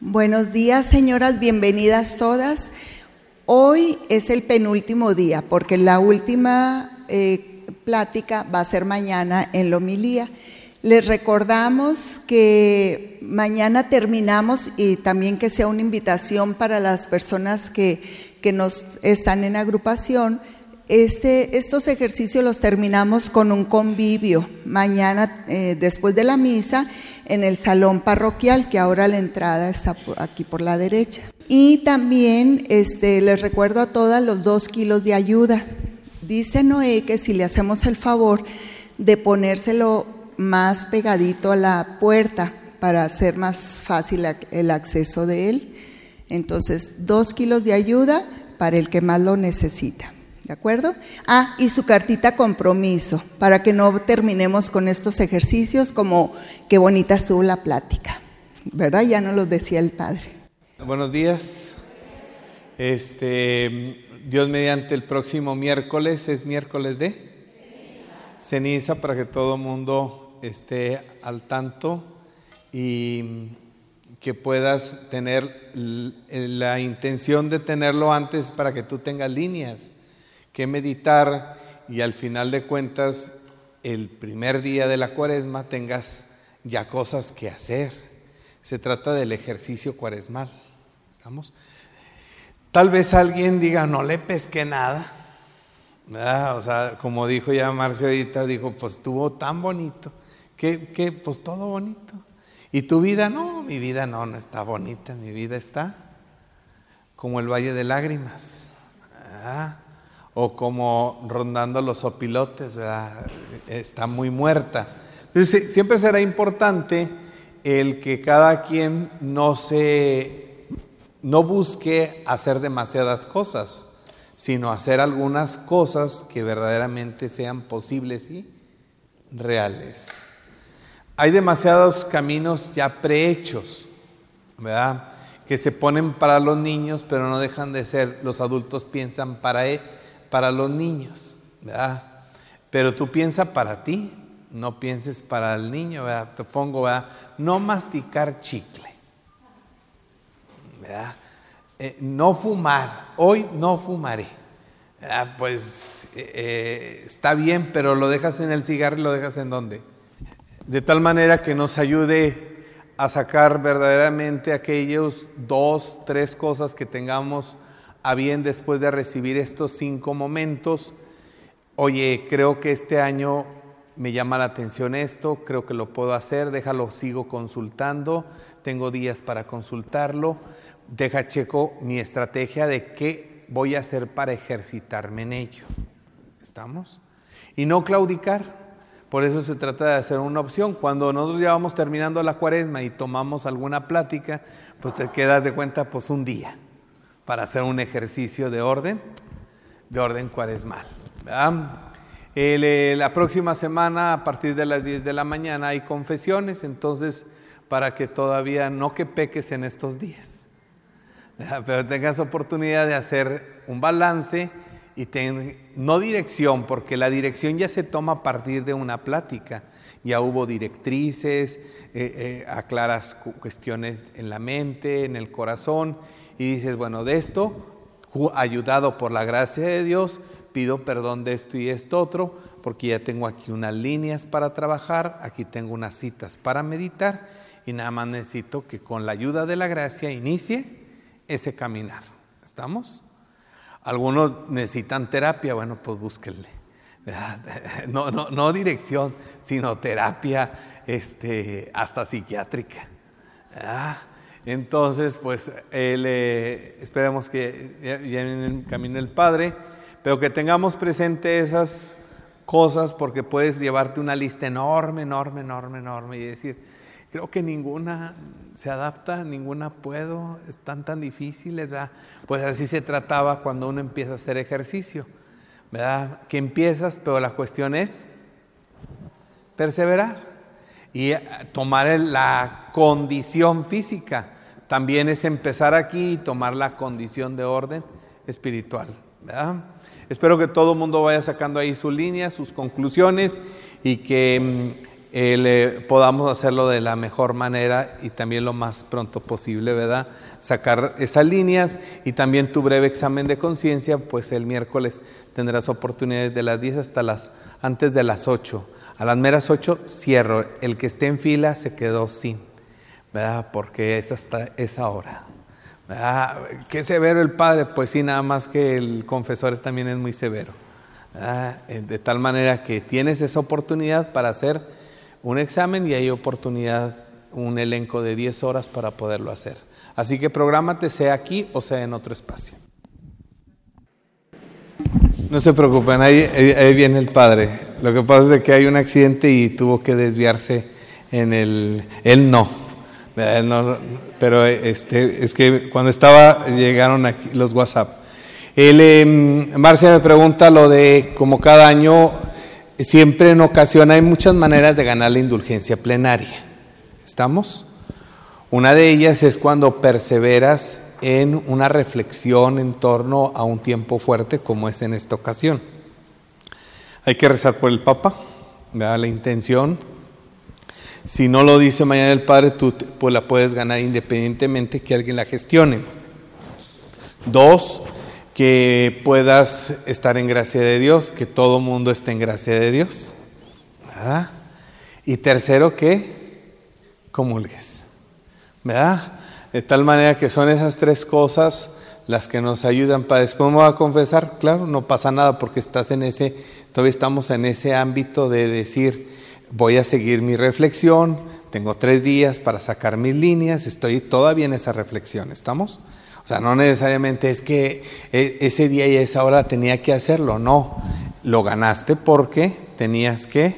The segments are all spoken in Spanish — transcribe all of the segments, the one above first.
Buenos días, señoras, bienvenidas todas. Hoy es el penúltimo día porque la última eh, plática va a ser mañana en la homilía. Les recordamos que mañana terminamos y también que sea una invitación para las personas que, que nos están en agrupación. Este, estos ejercicios los terminamos con un convivio mañana eh, después de la misa en el salón parroquial, que ahora la entrada está aquí por la derecha. Y también este, les recuerdo a todas los dos kilos de ayuda. Dice Noé que si le hacemos el favor de ponérselo más pegadito a la puerta para hacer más fácil el acceso de él. Entonces, dos kilos de ayuda para el que más lo necesita. ¿De acuerdo? Ah, y su cartita compromiso, para que no terminemos con estos ejercicios como qué bonita estuvo la plática. ¿Verdad? Ya nos lo decía el Padre. Buenos días. Este, Dios mediante el próximo miércoles, es miércoles de ceniza para que todo mundo esté al tanto y que puedas tener la intención de tenerlo antes para que tú tengas líneas que meditar y al final de cuentas el primer día de la cuaresma tengas ya cosas que hacer. Se trata del ejercicio cuaresmal. ¿Estamos? Tal vez alguien diga, no le pesqué nada. O sea, como dijo ya Marcio ahorita, dijo, pues estuvo tan bonito. que, que Pues todo bonito. ¿Y tu vida? No, mi vida no, no está bonita, mi vida está como el valle de lágrimas. ¿verdad? O como rondando los opilotes, está muy muerta. siempre será importante el que cada quien no se no busque hacer demasiadas cosas, sino hacer algunas cosas que verdaderamente sean posibles y reales. Hay demasiados caminos ya prehechos, ¿verdad? Que se ponen para los niños, pero no dejan de ser, los adultos piensan para él para los niños, ¿verdad? Pero tú piensas para ti, no pienses para el niño, ¿verdad? Te pongo, ¿verdad? No masticar chicle, ¿verdad? Eh, no fumar, hoy no fumaré. Pues eh, está bien, pero lo dejas en el cigarro y lo dejas en dónde? De tal manera que nos ayude a sacar verdaderamente aquellos dos, tres cosas que tengamos a bien después de recibir estos cinco momentos, oye, creo que este año me llama la atención esto, creo que lo puedo hacer, déjalo, sigo consultando, tengo días para consultarlo, deja checo mi estrategia de qué voy a hacer para ejercitarme en ello. ¿Estamos? Y no claudicar. Por eso se trata de hacer una opción. Cuando nosotros ya vamos terminando la cuaresma y tomamos alguna plática, pues te quedas de cuenta pues un día para hacer un ejercicio de orden, de orden cuaresmal. Eh, la próxima semana, a partir de las 10 de la mañana, hay confesiones, entonces, para que todavía no que peques en estos días, pero tengas oportunidad de hacer un balance y no dirección, porque la dirección ya se toma a partir de una plática. Ya hubo directrices, eh, eh, aclaras cuestiones en la mente, en el corazón, y dices, bueno, de esto, ayudado por la gracia de Dios, pido perdón de esto y esto otro, porque ya tengo aquí unas líneas para trabajar, aquí tengo unas citas para meditar y nada más necesito que con la ayuda de la gracia inicie ese caminar. ¿Estamos? Algunos necesitan terapia, bueno, pues búsquenle. No, no, no dirección, sino terapia este, hasta psiquiátrica. Entonces, pues eh, esperemos que ya, en el camino el Padre, pero que tengamos presente esas cosas porque puedes llevarte una lista enorme, enorme, enorme, enorme y decir, creo que ninguna se adapta, ninguna puedo, están tan difíciles, ¿verdad? Pues así se trataba cuando uno empieza a hacer ejercicio, ¿verdad? Que empiezas, pero la cuestión es perseverar y eh, tomar la condición física también es empezar aquí y tomar la condición de orden espiritual. Espero que todo el mundo vaya sacando ahí su línea, sus conclusiones y que mm, eh, podamos hacerlo de la mejor manera y también lo más pronto posible, ¿verdad? Sacar esas líneas y también tu breve examen de conciencia, pues el miércoles tendrás oportunidades de las 10 hasta las, antes de las 8. A las meras 8 cierro. El que esté en fila se quedó sin, ¿verdad? Porque es hasta esa hora. ¿verdad? Qué severo el padre, pues sí, nada más que el confesor también es muy severo. De tal manera que tienes esa oportunidad para hacer un examen y hay oportunidad, un elenco de 10 horas para poderlo hacer. Así que prográmate, sea aquí o sea en otro espacio. No se preocupen, ahí, viene el padre. Lo que pasa es que hay un accidente y tuvo que desviarse en el... Él no. Pero este, es que cuando estaba, llegaron los WhatsApp. Él, em, Marcia me pregunta lo de como cada año siempre en ocasión hay muchas maneras de ganar la indulgencia plenaria. ¿Estamos? Una de ellas es cuando perseveras en una reflexión en torno a un tiempo fuerte como es en esta ocasión. Hay que rezar por el Papa, da la intención. Si no lo dice mañana el Padre, tú pues la puedes ganar independientemente que alguien la gestione. Dos, que puedas estar en gracia de Dios, que todo mundo esté en gracia de Dios. Y tercero, que comulgues. ¿Verdad? De tal manera que son esas tres cosas las que nos ayudan para después me a confesar, claro, no pasa nada porque estás en ese, todavía estamos en ese ámbito de decir, voy a seguir mi reflexión, tengo tres días para sacar mis líneas, estoy todavía en esa reflexión, ¿estamos? O sea, no necesariamente es que e, ese día y esa hora tenía que hacerlo, no. Lo ganaste porque tenías que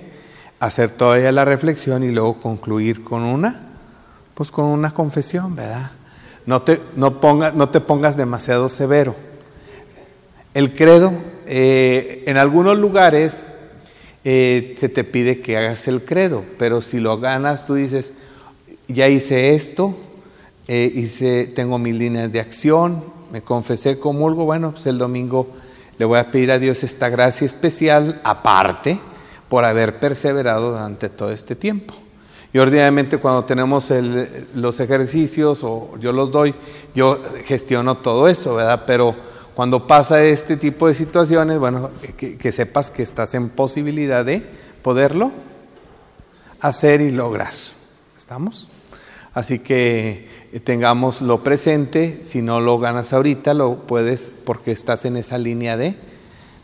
hacer todavía la reflexión y luego concluir con una, pues con una confesión, ¿verdad? No te, no no te pongas demasiado severo. El credo, eh, en algunos lugares eh, se te pide que hagas el credo, pero si lo ganas, tú dices, ya hice esto, eh, hice, tengo mis líneas de acción, me confesé comulgo, bueno, pues el domingo le voy a pedir a Dios esta gracia especial aparte por haber perseverado durante todo este tiempo. Y ordinariamente cuando tenemos los ejercicios o yo los doy, yo gestiono todo eso, ¿verdad? Pero cuando pasa este tipo de situaciones, bueno, que, sepas que estás en posibilidad de poderlo hacer y lograr. ¿Estamos? Así que tengamos lo presente, si no lo ganas ahorita, lo puedes porque estás en esa línea de,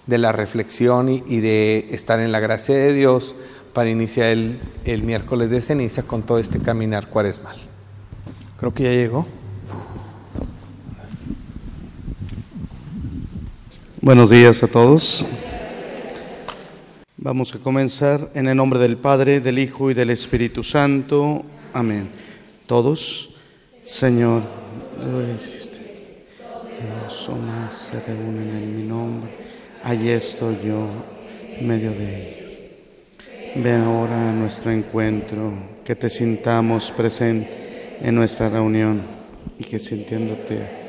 de la reflexión y, de estar en la gracia de Dios para iniciar el, el miércoles de ceniza con todo este caminar cuaresmal. Creo que ya llegó. Buenos días a todos. Vamos a comenzar en el nombre del Padre, del Hijo y del Espíritu Santo. Amén. Todos. Señor. Dos o más se reúnen en mi nombre. Allí estoy yo, en medio de ellos. Ven ahora a nuestro encuentro, que te sintamos presente en nuestra reunión y que sintiéndote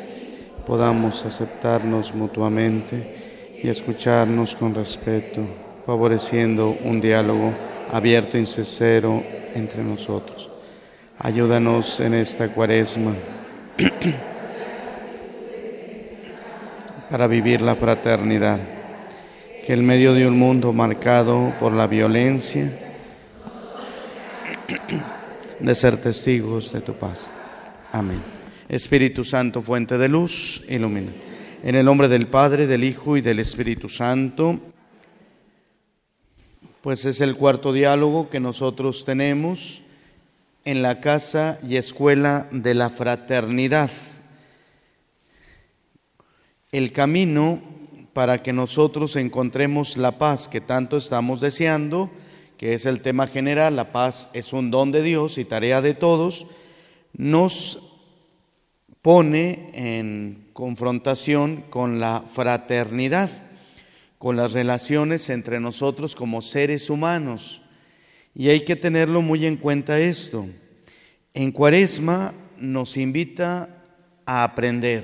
podamos aceptarnos mutuamente y escucharnos con respeto, favoreciendo un diálogo abierto y sincero entre nosotros. Ayúdanos en esta cuaresma para vivir la fraternidad, que en medio de un mundo marcado por la violencia, de ser testigos de tu paz. Amén. Espíritu Santo, fuente de luz, ilumina. En el nombre del Padre, del Hijo y del Espíritu Santo, pues es el cuarto diálogo que nosotros tenemos en la casa y escuela de la fraternidad. El camino para que nosotros encontremos la paz que tanto estamos deseando, que es el tema general, la paz es un don de Dios y tarea de todos, nos pone en confrontación con la fraternidad, con las relaciones entre nosotros como seres humanos. Y hay que tenerlo muy en cuenta esto. En cuaresma nos invita a aprender,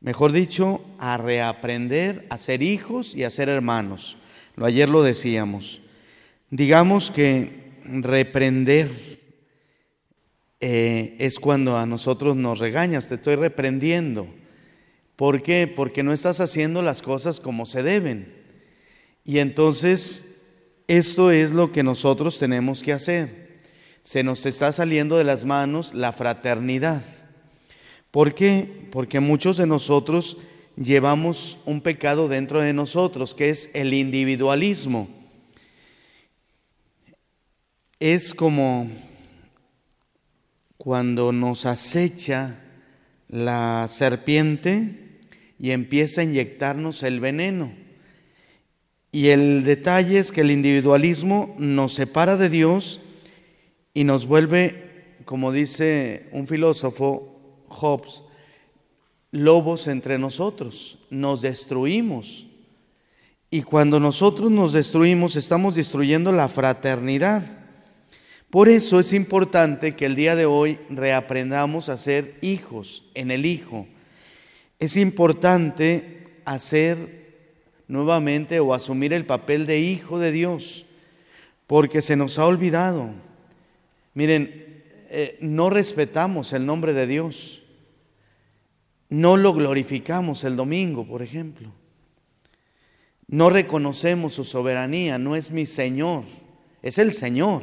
mejor dicho, a reaprender a ser hijos y a ser hermanos. Lo ayer lo decíamos. Digamos que reprender eh, es cuando a nosotros nos regañas, te estoy reprendiendo. ¿Por qué? Porque no estás haciendo las cosas como se deben. Y entonces, esto es lo que nosotros tenemos que hacer. Se nos está saliendo de las manos la fraternidad. ¿Por qué? Porque muchos de nosotros llevamos un pecado dentro de nosotros, que es el individualismo. Es como cuando nos acecha la serpiente y empieza a inyectarnos el veneno. Y el detalle es que el individualismo nos separa de Dios y nos vuelve, como dice un filósofo, Hobbes, lobos entre nosotros, nos destruimos. Y cuando nosotros nos destruimos, estamos destruyendo la fraternidad. Por eso es importante que el día de hoy reaprendamos a ser hijos en el Hijo. Es importante hacer nuevamente o asumir el papel de hijo de Dios, porque se nos ha olvidado. Miren, eh, no respetamos el nombre de Dios, no lo glorificamos el domingo, por ejemplo. No reconocemos su soberanía, no es mi Señor, es el Señor.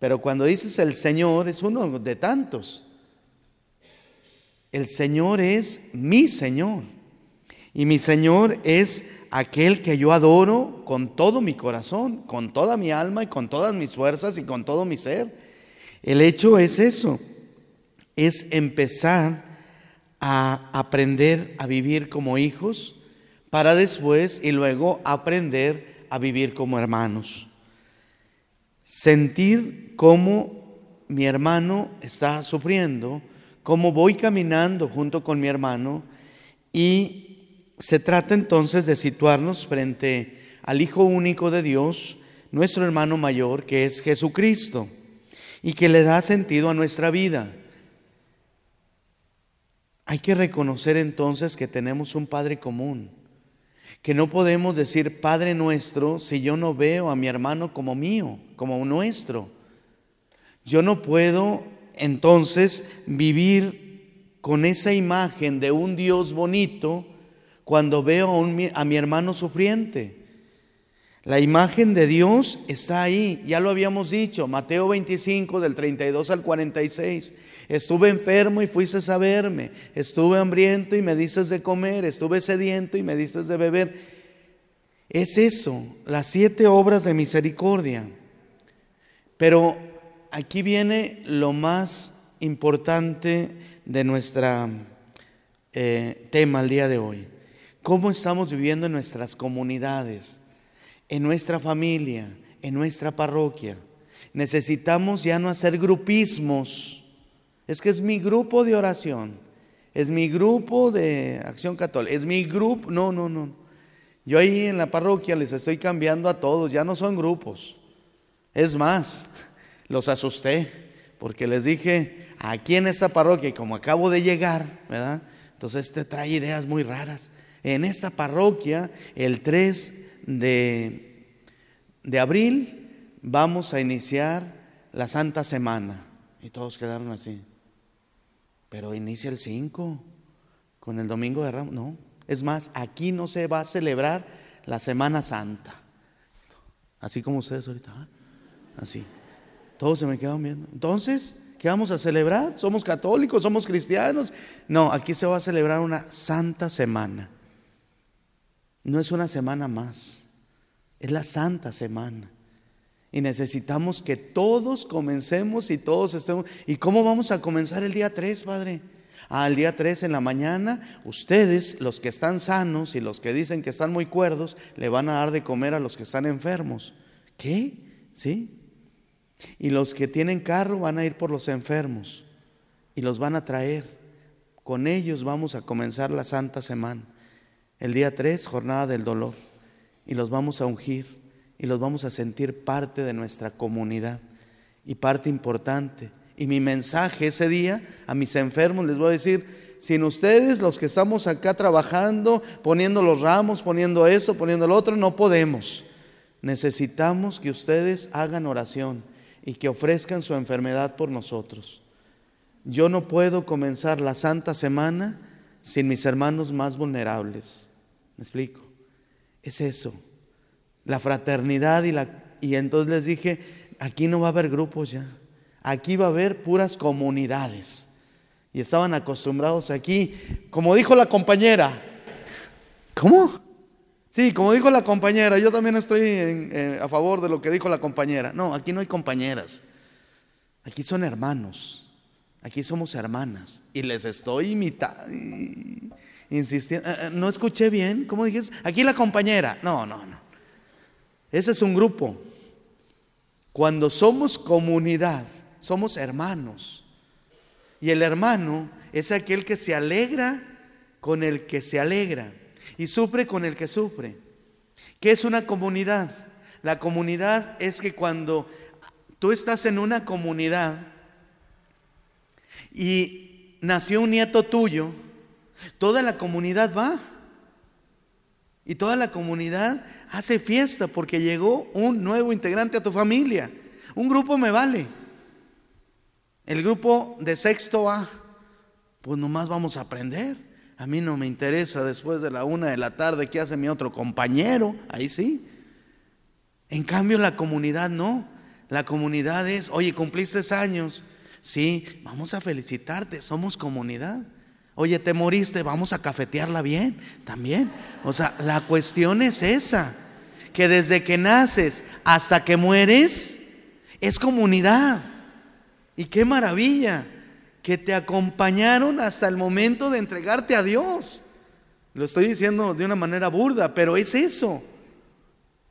Pero cuando dices el Señor es uno de tantos. El Señor es mi Señor. Y mi Señor es aquel que yo adoro con todo mi corazón, con toda mi alma y con todas mis fuerzas y con todo mi ser. El hecho es eso, es empezar a aprender a vivir como hijos para después y luego aprender a vivir como hermanos sentir cómo mi hermano está sufriendo, cómo voy caminando junto con mi hermano y se trata entonces de situarnos frente al Hijo único de Dios, nuestro hermano mayor, que es Jesucristo, y que le da sentido a nuestra vida. Hay que reconocer entonces que tenemos un Padre común que no podemos decir Padre nuestro si yo no veo a mi hermano como mío, como nuestro. Yo no puedo entonces vivir con esa imagen de un Dios bonito cuando veo a, mi hermano sufriente. La imagen de Dios está ahí, ya lo habíamos dicho, Mateo 25 del 32 al 46. Estuve enfermo y fuiste a verme. Estuve hambriento y me dices de comer. Estuve sediento y me dices de beber. Es eso, las siete obras de misericordia. Pero aquí viene lo más importante de nuestro eh, tema el día de hoy. ¿Cómo estamos viviendo en nuestras comunidades, en nuestra familia, en nuestra parroquia? Necesitamos ya no hacer grupismos es que es mi grupo de oración, es mi grupo de acción católica, es mi grupo, no, no, no. Yo ahí en la parroquia les estoy cambiando a todos, ya no son grupos. Es más, los asusté porque les dije, aquí en esta parroquia, y como acabo de llegar, ¿verdad? Entonces este trae ideas muy raras. En esta parroquia, el 3 de, de abril, vamos a iniciar la Santa Semana. Y todos quedaron así. Pero inicia el 5 con el Domingo de Ramos. No, es más, aquí no se va a celebrar la Semana Santa. Así como ustedes ahorita. ¿ah? Así. Todos se me quedan viendo. Entonces, ¿qué vamos a celebrar? ¿Somos católicos? ¿Somos cristianos? No, aquí se va a celebrar una Santa Semana. No es una semana más, es la Santa Semana. Y necesitamos que todos comencemos y todos estemos. ¿Y cómo vamos a comenzar el día 3, Padre? Al día 3 en la mañana, ustedes, los que están sanos y los que dicen que están muy cuerdos, le van a dar de comer a los que están enfermos. ¿Qué? ¿Sí? Y los que tienen carro van a ir por los enfermos y los van a traer. Con ellos vamos a comenzar la Santa Semana. El día 3, jornada del dolor. Y los vamos a ungir y los vamos a sentir parte de nuestra comunidad y parte importante. Y mi mensaje ese día a mis enfermos les voy a decir, sin ustedes, los que estamos acá trabajando, poniendo los ramos, poniendo eso, poniendo lo otro, no podemos. necesitamos que ustedes hagan oración y que ofrezcan su enfermedad por nosotros. Yo no puedo comenzar la Santa Semana sin mis hermanos más vulnerables. ¿Me explico? Es eso, la fraternidad y la... Y entonces les dije, aquí no va a haber grupos ya, aquí va a haber puras comunidades. Y estaban acostumbrados aquí, como dijo la compañera, ¿cómo? Sí, como dijo la compañera, yo también estoy eh, a favor de lo que dijo la compañera. No, aquí no hay compañeras, aquí son hermanos. Aquí somos hermanas y les estoy imitando, insistiendo. Eh, eh, no escuché bien, ¿cómo dijiste? Aquí la compañera. No, no, no. Ese es un grupo. Cuando somos comunidad, somos hermanos. Y el hermano es aquel que se alegra con el que se alegra y sufre con el que sufre. ¿Qué es una comunidad? La comunidad es que cuando tú estás en una comunidad, y nació un nieto tuyo, toda la comunidad va. Y toda la comunidad hace fiesta porque llegó un nuevo integrante a tu familia. Un grupo me vale. El grupo de sexto A, pues nomás vamos a aprender. A mí no me interesa después de la una de la tarde qué hace mi otro compañero. Ahí sí. En cambio la comunidad no. La comunidad es, oye, cumpliste años. Sí, vamos a felicitarte, somos comunidad. Oye, te moriste, vamos a cafetearla bien, también. O sea, la cuestión es esa, que desde que naces hasta que mueres, es comunidad. Y qué maravilla que te acompañaron hasta el momento de entregarte a Dios. Lo estoy diciendo de una manera burda, pero es eso.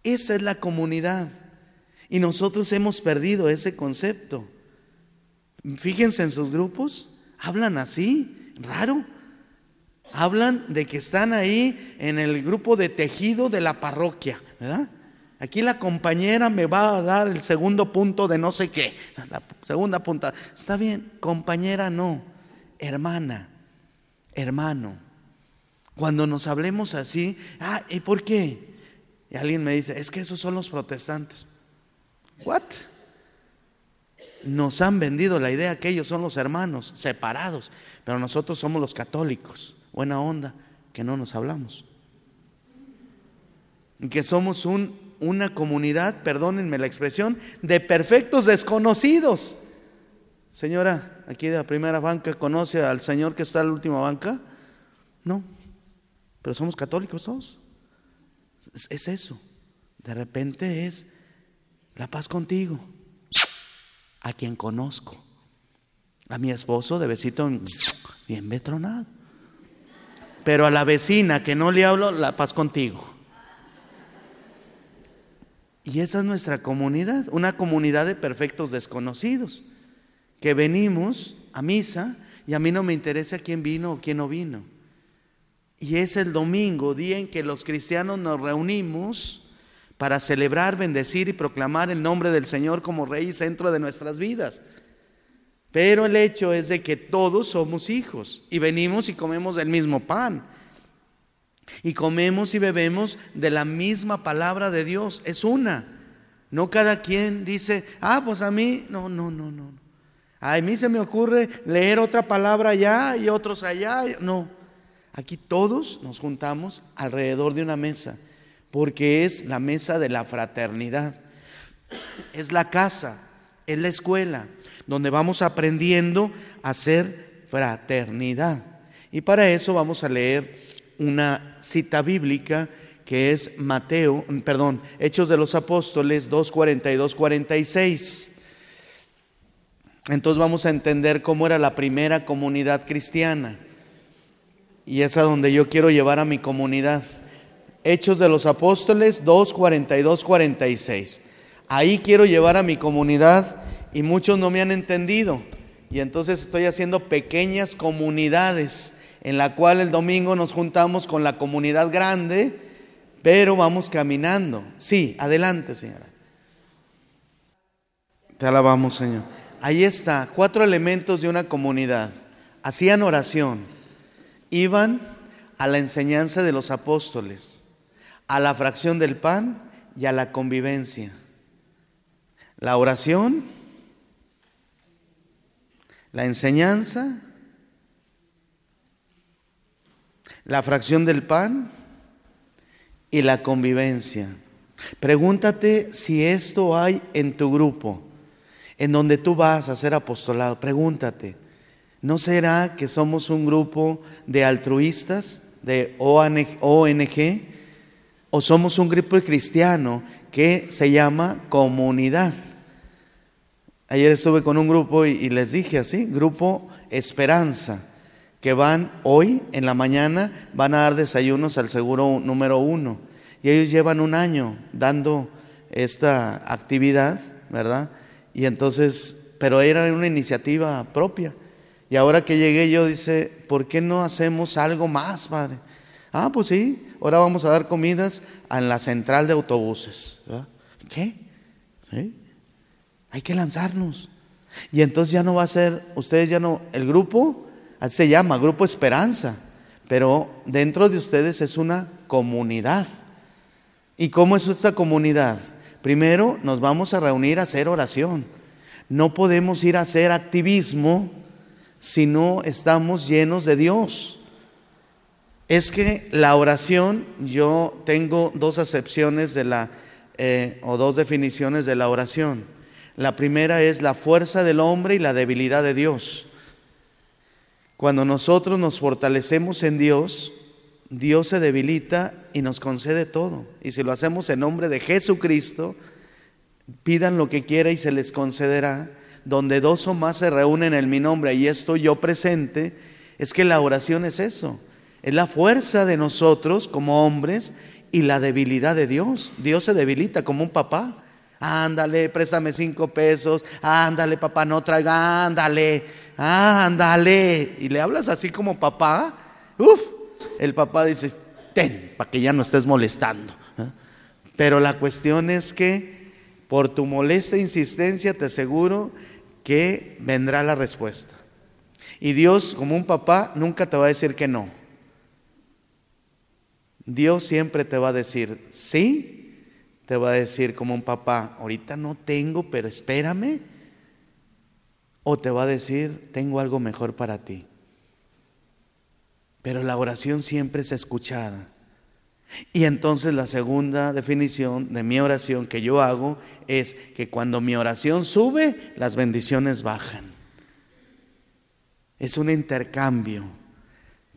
Esa es la comunidad. Y nosotros hemos perdido ese concepto. Fíjense en sus grupos, hablan así, raro. Hablan de que están ahí en el grupo de tejido de la parroquia, ¿verdad? Aquí la compañera me va a dar el segundo punto de no sé qué, la segunda punta. Está bien, compañera no, hermana, hermano. Cuando nos hablemos así, ah, ¿y por qué? Y alguien me dice, es que esos son los protestantes. ¿What? Nos han vendido la idea que ellos son los hermanos separados, pero nosotros somos los católicos. Buena onda, que no nos hablamos. Que somos un, una comunidad, perdónenme la expresión, de perfectos desconocidos. Señora, aquí de la primera banca, ¿conoce al señor que está en la última banca? No, pero somos católicos todos. es eso. De repente es la paz contigo a quien conozco. A mi esposo de besito bien betronado. Pero a la vecina que no le hablo, la paz contigo. Y esa es nuestra comunidad, una comunidad de perfectos desconocidos, que venimos a misa y a mí no me interesa quién vino o quién no vino. Y es el domingo, día en que los cristianos nos reunimos para celebrar, bendecir y proclamar el nombre del Señor como Rey y centro de nuestras vidas. Pero el hecho es de que todos somos hijos y venimos y comemos del mismo pan. Y comemos y bebemos de la misma palabra de Dios. Es una. No cada quien dice, ah, pues a mí, no, no, no, no. A mí se me ocurre leer otra palabra allá y otros allá. No. Aquí todos nos juntamos alrededor de una mesa porque es la mesa de la fraternidad. Es la casa, es la escuela, donde vamos aprendiendo a ser fraternidad. Y para eso vamos a leer una cita bíblica que es Mateo, perdón, Hechos de los Apóstoles 2:42 46. Entonces vamos a entender cómo era la primera comunidad cristiana. Y es a donde yo quiero llevar a mi comunidad. Hechos de los Apóstoles 2, 42, 46. Ahí quiero llevar a mi comunidad y muchos no me han entendido. Y entonces estoy haciendo pequeñas comunidades en la cual el domingo nos juntamos con la comunidad grande, pero vamos caminando. Sí, adelante, señora. Te alabamos, Señor. Ahí está, cuatro elementos de una comunidad. Hacían oración, iban a la enseñanza de los apóstoles, a la fracción del pan y a la convivencia. La oración, la enseñanza, la fracción del pan y la convivencia. Pregúntate si esto hay en tu grupo, en donde tú vas a hacer apostolado. Pregúntate, ¿no será que somos un grupo de altruistas, de ONG, o somos un grupo cristiano que se llama comunidad? Ayer estuve con un grupo y, les dije así, grupo Esperanza, que van hoy en la mañana, van a dar desayunos al seguro número uno. Y ellos llevan un año dando esta actividad, ¿verdad? Y entonces, pero era una iniciativa propia. Y ahora que llegué yo dice, ¿por qué no hacemos algo más, padre? Ah, pues sí, ahora vamos a dar comidas en la central de autobuses. ¿Qué? Hay que lanzarnos. Y entonces ya no va a ser, ustedes ya no, el grupo, se llama, Grupo Esperanza, pero dentro de ustedes es una comunidad. ¿Y cómo es esta comunidad? Primero nos vamos a reunir a hacer oración. No podemos ir a hacer activismo si no estamos llenos de Dios. Es que la oración, yo tengo dos acepciones de la, eh, o dos definiciones de la oración. La primera es la fuerza del hombre y la debilidad de Dios. Cuando nosotros nos fortalecemos en Dios, Dios se debilita y nos concede todo. Y si lo hacemos en nombre de Jesucristo, pidan lo que quiera y se les concederá. Donde dos o más se reúnen en mi nombre y estoy yo presente, es que la oración es eso. Es la fuerza de nosotros como hombres y la debilidad de Dios. Dios se debilita como un papá. Ándale, préstame cinco pesos. Ándale, papá, no traiga. Ándale, ándale. Y le hablas así como papá. Uf, el papá dice, ten, para que ya no estés molestando. ¿eh? Pero la cuestión es que por tu molesta insistencia te aseguro que vendrá la respuesta. Y Dios, como un papá, nunca te va a decir que no. Dios siempre te va a decir sí te va a decir como un papá, ahorita no tengo, pero espérame. O te va a decir, tengo algo mejor para ti. Pero la oración siempre es escuchada. Y entonces la segunda definición de mi oración que yo hago es que cuando mi oración sube, las bendiciones bajan. Es un intercambio.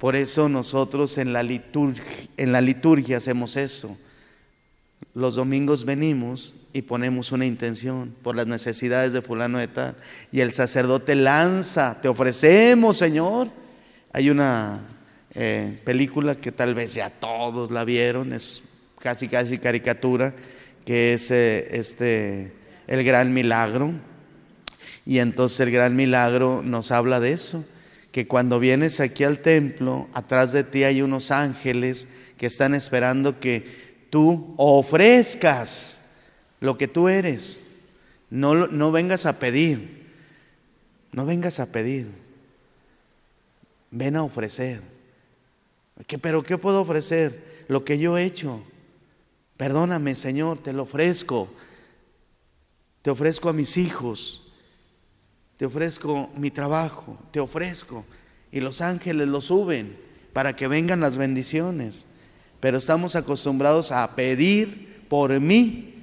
Por eso nosotros en la liturgia, en la liturgia hacemos eso. Los domingos venimos y ponemos una intención por las necesidades de fulano de tal. Y el sacerdote lanza, te ofrecemos, Señor. Hay una eh, película que tal vez ya todos la vieron, es casi casi caricatura, que es eh, este, el gran milagro. Y entonces el gran milagro nos habla de eso, que cuando vienes aquí al templo, atrás de ti hay unos ángeles que están esperando que tú ofrezcas lo que tú eres. No, no vengas a pedir, no vengas a pedir. Ven a ofrecer. ¿Qué, ¿Pero qué puedo ofrecer? Lo que yo he hecho. Perdóname, Señor, te lo ofrezco. Te ofrezco a mis hijos. Te ofrezco mi trabajo. Te ofrezco. Y los ángeles lo suben para que vengan las bendiciones pero estamos acostumbrados a pedir por mi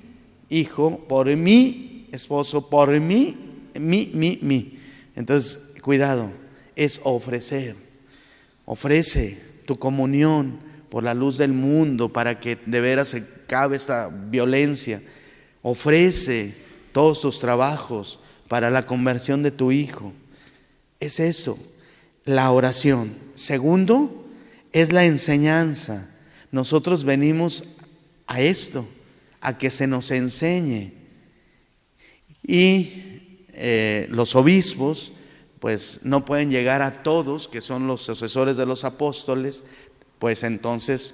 hijo, por mi esposo, por mí, mi, mi, mi. Entonces, cuidado, es ofrecer. Ofrece tu comunión por la luz del mundo para que de veras se cabe esta violencia. Ofrece todos tus trabajos para la conversión de tu hijo. Es eso, la oración. Segundo, es la enseñanza. Nosotros venimos a esto, a que se nos enseñe. Y eh, los obispos, pues no pueden llegar a todos, que son los sucesores de los apóstoles, pues entonces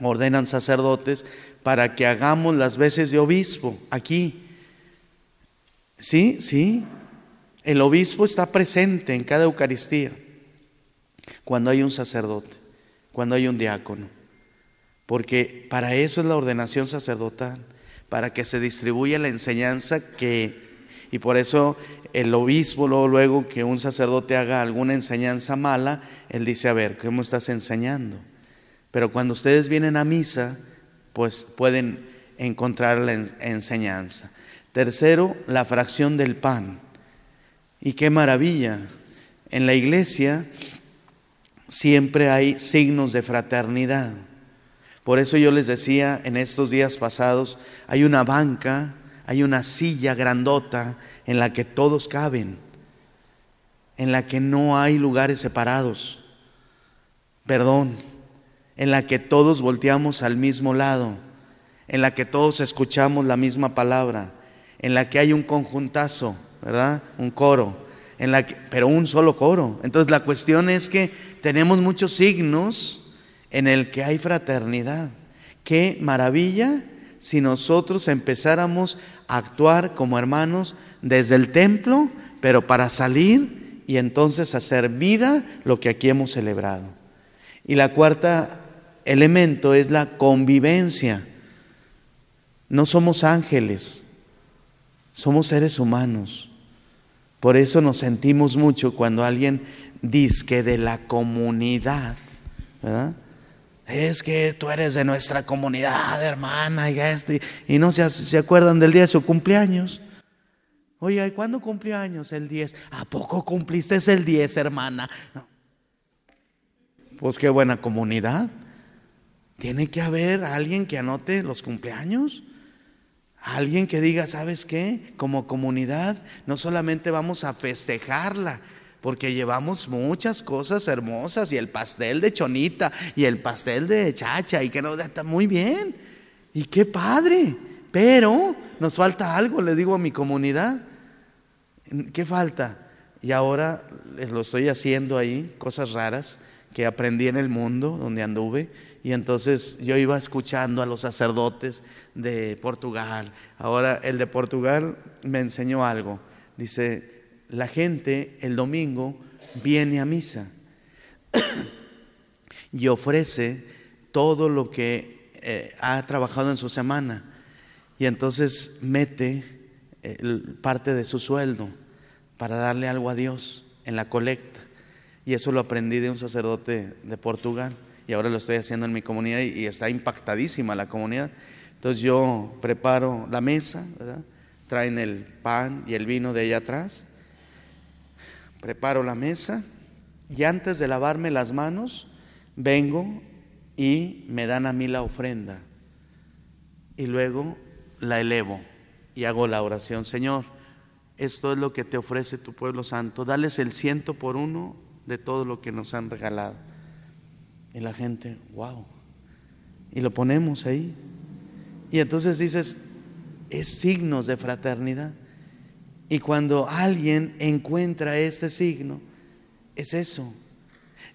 ordenan sacerdotes para que hagamos las veces de obispo aquí. Sí, sí, el obispo está presente en cada Eucaristía cuando hay un sacerdote, cuando hay un diácono porque para eso es la ordenación sacerdotal, para que se distribuya la enseñanza que, y por eso el obispo luego, luego que un sacerdote haga alguna enseñanza mala, él dice, a ver, ¿cómo estás enseñando? Pero cuando ustedes vienen a misa, pues pueden encontrar la enseñanza. Tercero, la fracción del pan. Y qué maravilla. En la iglesia siempre hay signos de fraternidad. Por eso yo les decía en estos días pasados, hay una banca, hay una silla grandota en la que todos caben, en la que no hay lugares separados. Perdón, en la que todos volteamos al mismo lado, en la que todos escuchamos la misma palabra, en la que hay un conjuntazo, ¿verdad? Un coro, en la que, pero un solo coro. Entonces la cuestión es que tenemos muchos signos en el que hay fraternidad. Qué maravilla si nosotros empezáramos a actuar como hermanos desde el templo, pero para salir y entonces hacer vida lo que aquí hemos celebrado. Y la cuarta elemento es la convivencia. No somos ángeles, somos seres humanos. Por eso nos sentimos mucho cuando alguien dice que de la comunidad, Es que tú eres de nuestra comunidad, hermana, y, este, y no se, se acuerdan del día de su cumpleaños. Oye, ¿y cuándo cumpleaños? El 10. ¿A poco cumpliste el 10, hermana? Pues qué buena comunidad. Tiene que haber alguien que anote los cumpleaños. Alguien que diga, ¿sabes qué? Como comunidad no solamente vamos a festejarla, porque llevamos muchas cosas hermosas y el pastel de chonita y el pastel de chacha y que no está muy bien. Y qué padre. Pero nos falta algo, le digo a mi comunidad. ¿Qué falta? Y ahora lo estoy haciendo ahí, cosas raras que aprendí en el mundo donde anduve y entonces yo iba escuchando a los sacerdotes de Portugal. Ahora el de Portugal me enseñó algo. Dice, la gente el domingo viene a misa y ofrece todo lo que eh, ha trabajado en su semana. Y entonces mete eh, parte de su sueldo para darle algo a Dios en la colecta. Y eso lo aprendí de un sacerdote de Portugal y ahora lo estoy haciendo en mi comunidad y, está impactadísima la comunidad. Entonces yo preparo la mesa, traen el pan y el vino de allá atrás, preparo la mesa y antes de lavarme las manos vengo y me dan a mí la ofrenda y luego la elevo y hago la oración, Señor, esto es lo que te ofrece tu pueblo santo, dales el ciento por uno de todo lo que nos han regalado. Y la gente, wow. Y lo ponemos ahí. Y entonces dices, es signos de fraternidad. Y cuando alguien encuentra este signo, es eso.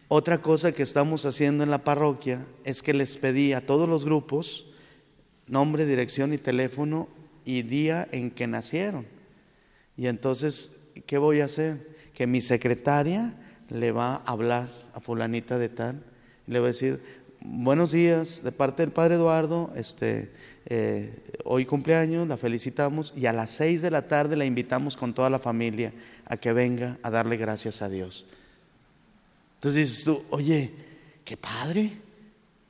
Otra cosa que estamos haciendo en la parroquia es que les pedí a todos los grupos nombre, dirección y teléfono y día en que nacieron. Y entonces, ¿qué voy a hacer? Que mi secretaria le va a hablar a fulanita de tal le voy a decir, buenos días de parte del Padre Eduardo, este, eh, hoy cumpleaños, la felicitamos y a las seis de la tarde la invitamos con toda la familia a que venga a darle gracias a Dios. Entonces dices tú, oye, qué padre,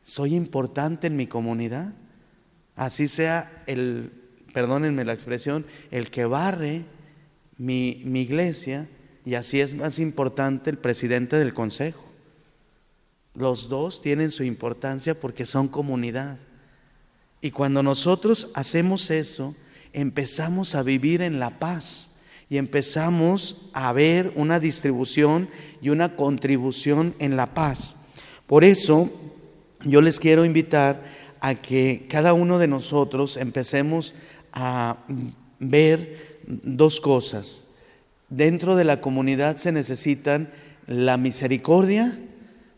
soy importante en mi comunidad. Así sea el, perdónenme la expresión, el que barre mi, mi iglesia y así es más importante el presidente del consejo. Los dos tienen su importancia porque son comunidad. Y cuando nosotros hacemos eso, empezamos a vivir en la paz y empezamos a ver una distribución y una contribución en la paz. Por eso yo les quiero invitar a que cada uno de nosotros empecemos a ver dos cosas. Dentro de la comunidad se necesitan la misericordia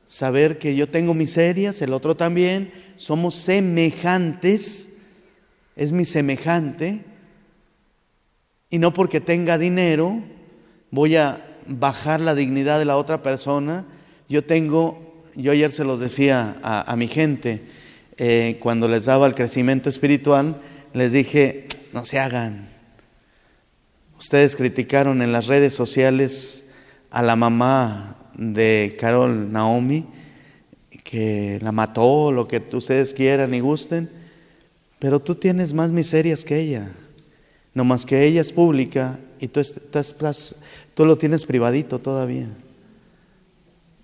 saber que yo tengo miserias, el otro también, somos semejantes, es mi semejante, y no porque tenga dinero voy a bajar la dignidad de la otra persona. Yo tengo, yo ayer se los decía a, mi gente, eh, cuando les daba el crecimiento espiritual, les dije, no se hagan. Ustedes criticaron en las redes sociales a la mamá de Carol Naomi, que la mató, lo que ustedes quieran y gusten, pero tú tienes más miserias que ella. No más que ella es pública y tú, estás, tú lo tienes privadito todavía.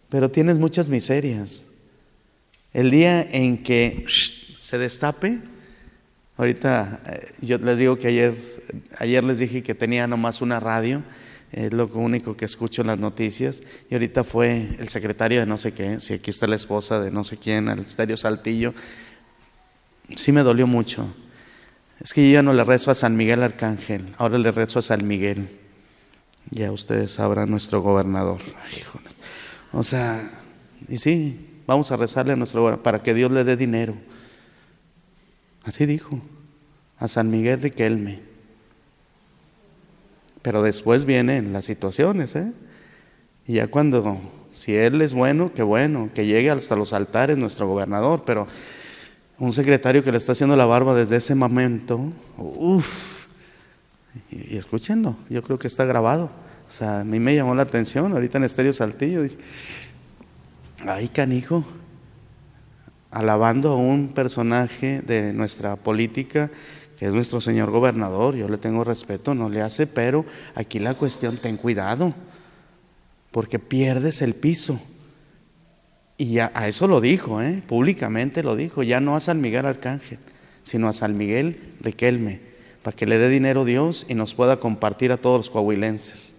Pero tienes muchas miserias. El día en que se destape, ahorita eh, yo les digo que ayer, ayer les dije que tenía nomás una radio, es lo único que escucho en las noticias, y ahorita fue el secretario de no sé qué, si aquí está la esposa de no sé quién, al Estéreo Saltillo, sí me dolió mucho. Es que yo ya no le rezo a San Miguel Arcángel, ahora le rezo a San Miguel. Ya ustedes sabrán nuestro gobernador. O sea, y sí, vamos a rezarle a nuestro gobernador para que Dios le dé dinero. Así dijo, a San Miguel Riquelme. Pero después vienen las situaciones, ¿eh? Y ya cuando, si Él es bueno, qué bueno, que llegue hasta los altares nuestro gobernador, pero un secretario que le está haciendo la barba desde ese momento, uff, y, escúchenlo, yo creo que está grabado. O sea, a mí me llamó la atención, ahorita en Estéreo Saltillo, dice, ay canijo, alabando a un personaje de nuestra política, es nuestro señor gobernador, yo le tengo respeto, no le hace, pero aquí la cuestión, ten cuidado, porque pierdes el piso. Y a eso lo dijo, ¿eh? públicamente lo dijo, ya no a San Miguel Arcángel, sino a San Miguel Riquelme, para que le dé dinero Dios y nos pueda compartir a todos los coahuilenses.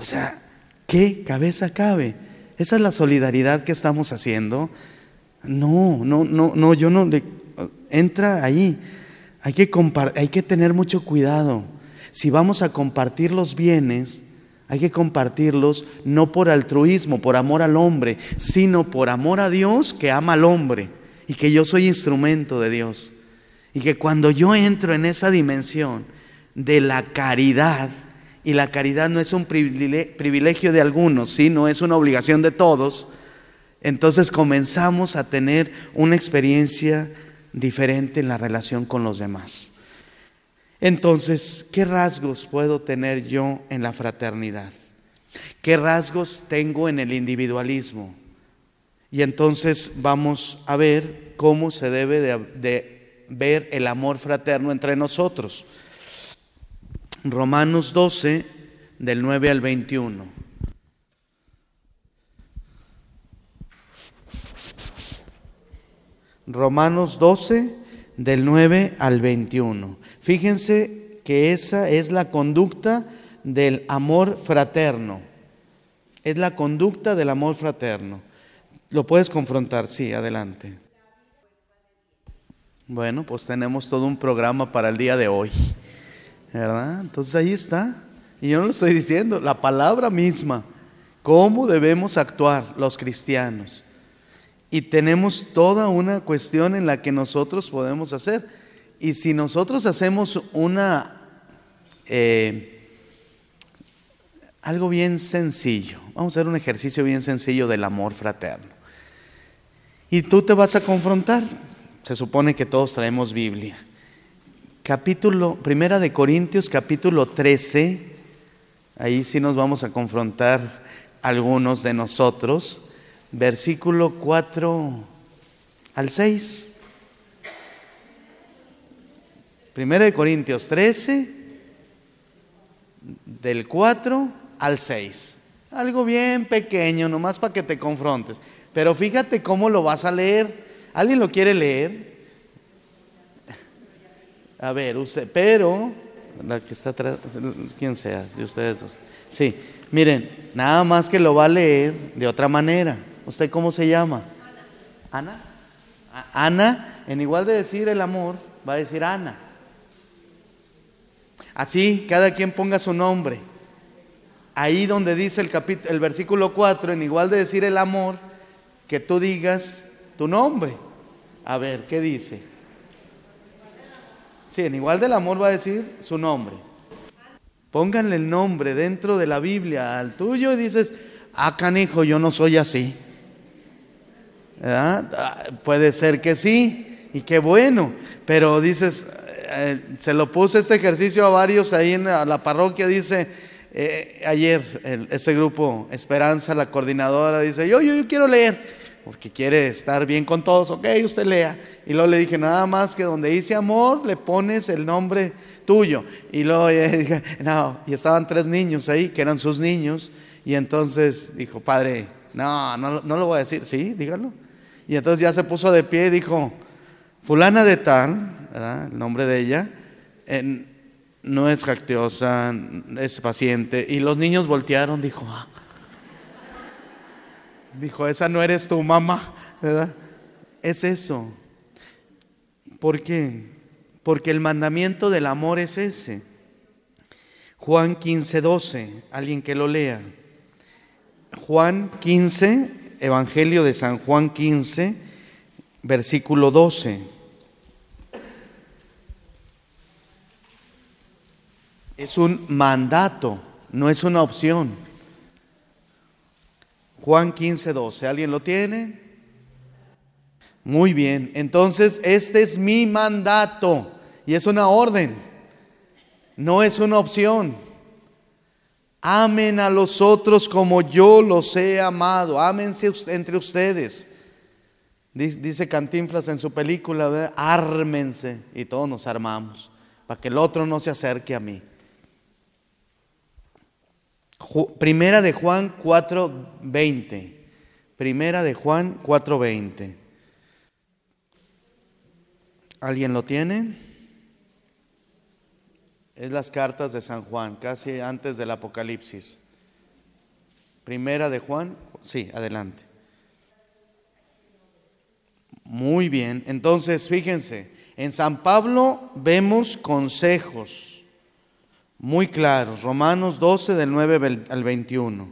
O sea, ¿qué cabeza cabe? Esa es la solidaridad que estamos haciendo. No, no, no, no, yo no le... Entra ahí. Hay que, tener mucho cuidado. Si vamos a compartir los bienes, hay que compartirlos no por altruismo, por amor al hombre, sino por amor a Dios que ama al hombre y que yo soy instrumento de Dios. Y que cuando yo entro en esa dimensión de la caridad, y la caridad no es un privilegio de algunos, sino es una obligación de todos, entonces comenzamos a tener una experiencia diferente en la relación con los demás. Entonces, ¿qué rasgos puedo tener yo en la fraternidad? ¿Qué rasgos tengo en el individualismo? Y entonces vamos a ver cómo se debe de, ver el amor fraterno entre nosotros. Romanos 12, del 9 al 21. Romanos 12, del 9 al 21. Fíjense que esa es la conducta del amor fraterno. Es la conducta del amor fraterno. ¿Lo puedes confrontar? Sí, adelante. Bueno, pues tenemos todo un programa para el día de hoy. ¿Verdad? Entonces ahí está. Y yo no lo estoy diciendo, la palabra misma. ¿Cómo debemos actuar los cristianos? Y tenemos toda una cuestión en la que nosotros podemos hacer. Y si nosotros hacemos una, eh, algo bien sencillo, vamos a hacer un ejercicio bien sencillo del amor fraterno. Y tú te vas a confrontar, se supone que todos traemos Biblia. Capítulo, primera de Corintios, capítulo 13, ahí sí nos vamos a confrontar algunos de nosotros, versículo 4 al 6. Primera de Corintios 13, del 4 al 6. Algo bien pequeño, nomás para que te confrontes. Pero fíjate cómo lo vas a leer. ¿Alguien lo quiere leer? A ver, usted, pero, la que está atrás, quien sea, de ustedes dos. Sí, miren, nada más que lo va a leer de otra manera. ¿Usted cómo se llama? Ana. Ana, Ana en igual de decir el amor, va a decir Ana. Así, cada quien ponga su nombre. Ahí donde dice el, el versículo 4, en igual de decir el amor, que tú digas tu nombre. A ver, ¿qué dice? Sí, en igual del amor va a decir su nombre. Pónganle el nombre dentro de la Biblia al tuyo y dices, ah, canijo, yo no soy así. Ah, puede ser que sí, y qué bueno, pero dices, eh, se lo puse este ejercicio a varios ahí en la, parroquia, dice, eh, ayer ese grupo Esperanza, la coordinadora, dice, yo, yo, yo quiero leer, porque quiere estar bien con todos, ok, usted lea. Y luego le dije, nada más que donde dice amor, le pones el nombre tuyo. Y luego dije, no, y estaban tres niños ahí, que eran sus niños, y entonces dijo, padre, no, no, no lo voy a decir, sí, dígalo. Y entonces ya se puso de pie y dijo, fulana de tal, el nombre de ella, no es jactiosa, es paciente. Y los niños voltearon, dijo, ah. dijo, esa no eres tu mamá, ¿verdad? Es eso. ¿Por qué? Porque el mandamiento del amor es ese. Juan 15, 12, alguien que lo lea. Juan 15, Evangelio de San Juan 15, versículo 12. Es un mandato, no es una opción. Juan 15, 12. ¿Alguien lo tiene? Muy bien. Entonces, este es mi mandato y es una orden, no es una opción. Amen a los otros como yo los he amado. Ámense entre ustedes. Dice Cantinflas en su película, ármense y todos nos armamos para que el otro no se acerque a mí. Primera de Juan 4:20. Primera de Juan 4:20. ¿Alguien lo tiene? Es las cartas de San Juan, casi antes del Apocalipsis. Primera de Juan, sí, adelante. Muy bien, entonces fíjense, en San Pablo vemos consejos muy claros, Romanos 12 del 9 al 21.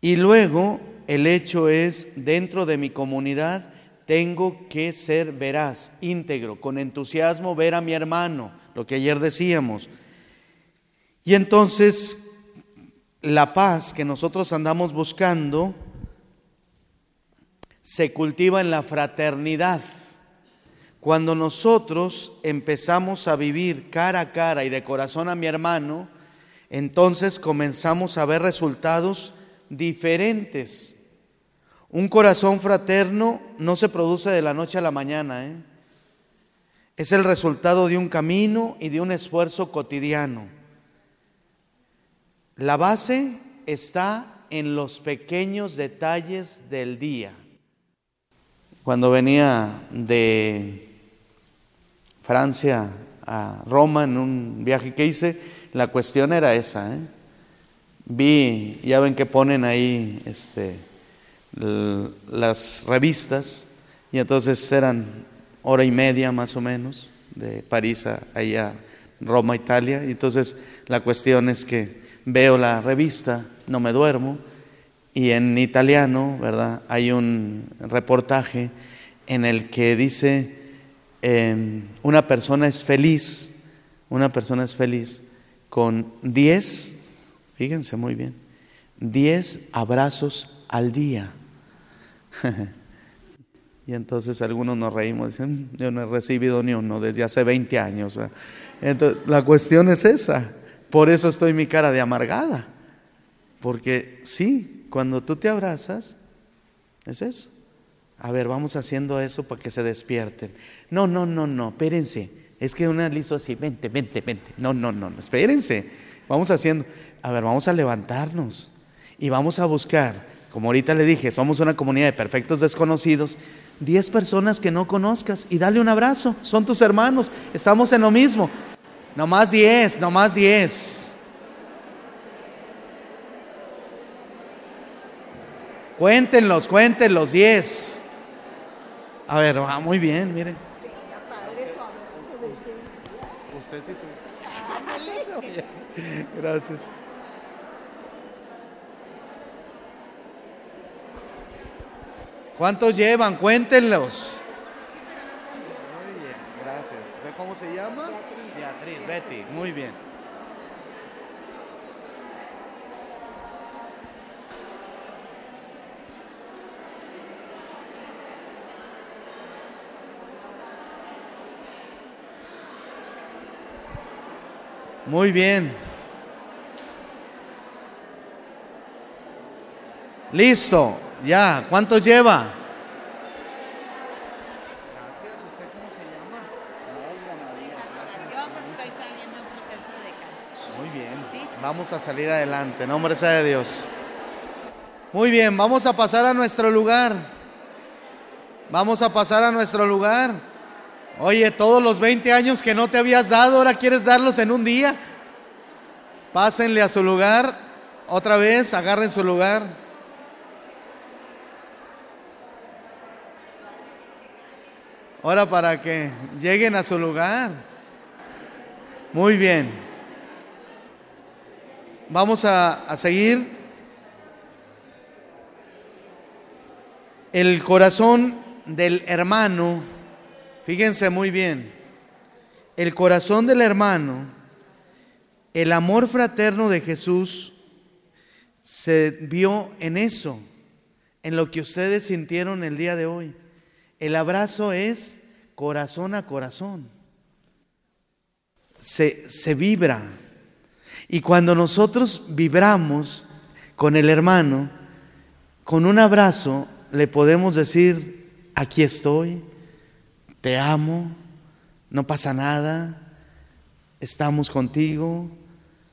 Y luego el hecho es, dentro de mi comunidad, tengo que ser veraz, íntegro, con entusiasmo ver a mi hermano, lo que ayer decíamos. Y entonces la paz que nosotros andamos buscando se cultiva en la fraternidad. Cuando nosotros empezamos a vivir cara a cara y de corazón a mi hermano, entonces comenzamos a ver resultados diferentes. Un corazón fraterno no se produce de la noche a la mañana, ¿eh? Es el resultado de un camino y de un esfuerzo cotidiano. La base está en los pequeños detalles del día. Cuando venía de Francia a Roma en un viaje que hice, la cuestión era esa. ¿eh? Vi, ya ven que ponen ahí este, las revistas, y entonces eran hora y media más o menos de París a allá, Roma, Italia. Y entonces la cuestión es que veo la revista, no me duermo, y en italiano, ¿verdad? Hay un reportaje en el que dice, em, una persona es feliz, una persona es feliz con 10, fíjense muy bien, 10 abrazos al día. Y entonces algunos nos reímos, dicen, yo no he recibido ni uno desde hace 20 años. Entonces, la cuestión es esa. Por eso estoy mi cara de amargada. Porque sí, cuando tú te abrazas, es eso. A ver, vamos haciendo eso para que se despierten. No, no, no, no, espérense. Es que una le hizo así, vente, vente, vente. No, no, no, espérense. Vamos haciendo, a ver, vamos a levantarnos y vamos a buscar, como ahorita le dije, somos una comunidad de perfectos desconocidos, 10 personas que no conozcas y dale un abrazo. Son tus hermanos, estamos en lo mismo. No más 10, no más 10. Cuéntenlos, cuéntenlos, 10. A ver, va muy bien, mire. Usted sí. Gracias. ¿Cuántos llevan? Cuéntenlos. Muy bien, gracias. ¿Cómo se llama? Beatriz. Beatriz, Betty. Muy bien. Muy bien. Listo, ya. ¿Cuántos lleva? Gracias. ¿Usted cómo se llama? Muy bien. Vamos a salir adelante. Nombre sea de Dios. Muy bien, vamos a pasar a nuestro lugar. Vamos a pasar a nuestro lugar. Oye, todos los 20 años que no te habías dado, ahora quieres darlos en un día. Pásenle a su lugar. Otra vez, agarren su lugar. Ahora para que lleguen a su lugar. Muy bien. Vamos a, a seguir. El corazón del hermano, fíjense muy bien, el corazón del hermano, el amor fraterno de Jesús se vio en eso, en lo que ustedes sintieron el día de hoy. El abrazo es corazón a corazón. Se, se, vibra. Y cuando nosotros vibramos con el hermano, con un abrazo, le podemos decir, aquí estoy, te amo, no pasa nada, estamos contigo.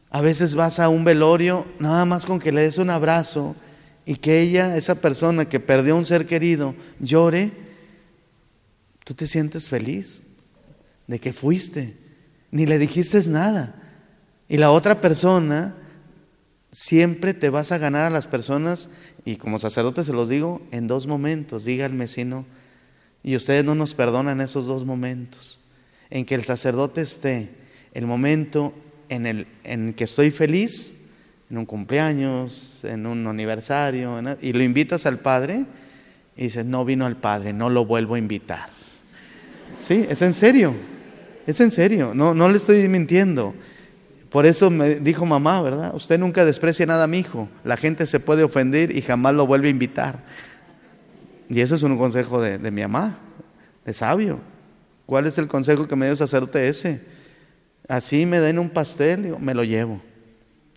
A veces vas a un velorio, nada más con que le des un abrazo y que ella, esa persona que perdió un ser querido, llore tú te sientes feliz de que fuiste, ni le dijiste nada. Y la otra persona, siempre te vas a ganar a las personas, y como sacerdote se los digo, en dos momentos, díganme si no, y ustedes no nos perdonan esos dos momentos, en que el sacerdote esté, el momento en el en que estoy feliz, en un cumpleaños, en un aniversario, y lo invitas al Padre, y dices, no vino al Padre, no lo vuelvo a invitar. Sí, es en serio. Es en serio. No, no le estoy mintiendo. Por eso me dijo mamá, ¿verdad? Usted nunca desprecia nada a mi hijo. La gente se puede ofender y jamás lo vuelve a invitar. Y eso es un consejo de, mi mamá, de sabio. ¿Cuál es el consejo que me dio el sacerdote ese? Así me den un pastel, me lo llevo.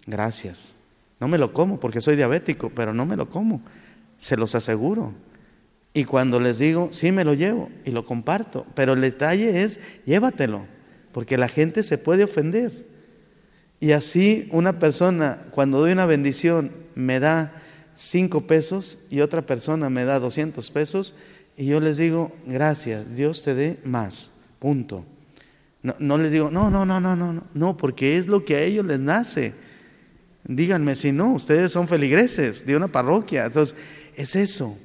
Gracias. No me lo como porque soy diabético, pero no me lo como. Se los aseguro. Y cuando les digo, sí, me lo llevo y lo comparto, pero el detalle es, llévatelo, porque la gente se puede ofender. Y así una persona, cuando doy una bendición, me da cinco pesos y otra persona me da 200 pesos, y yo les digo, gracias, Dios te dé más, punto. No, no les digo, no, no, no, no, no, no, no, porque es lo que a ellos les nace. Díganme si no, ustedes son feligreses de una parroquia, entonces es eso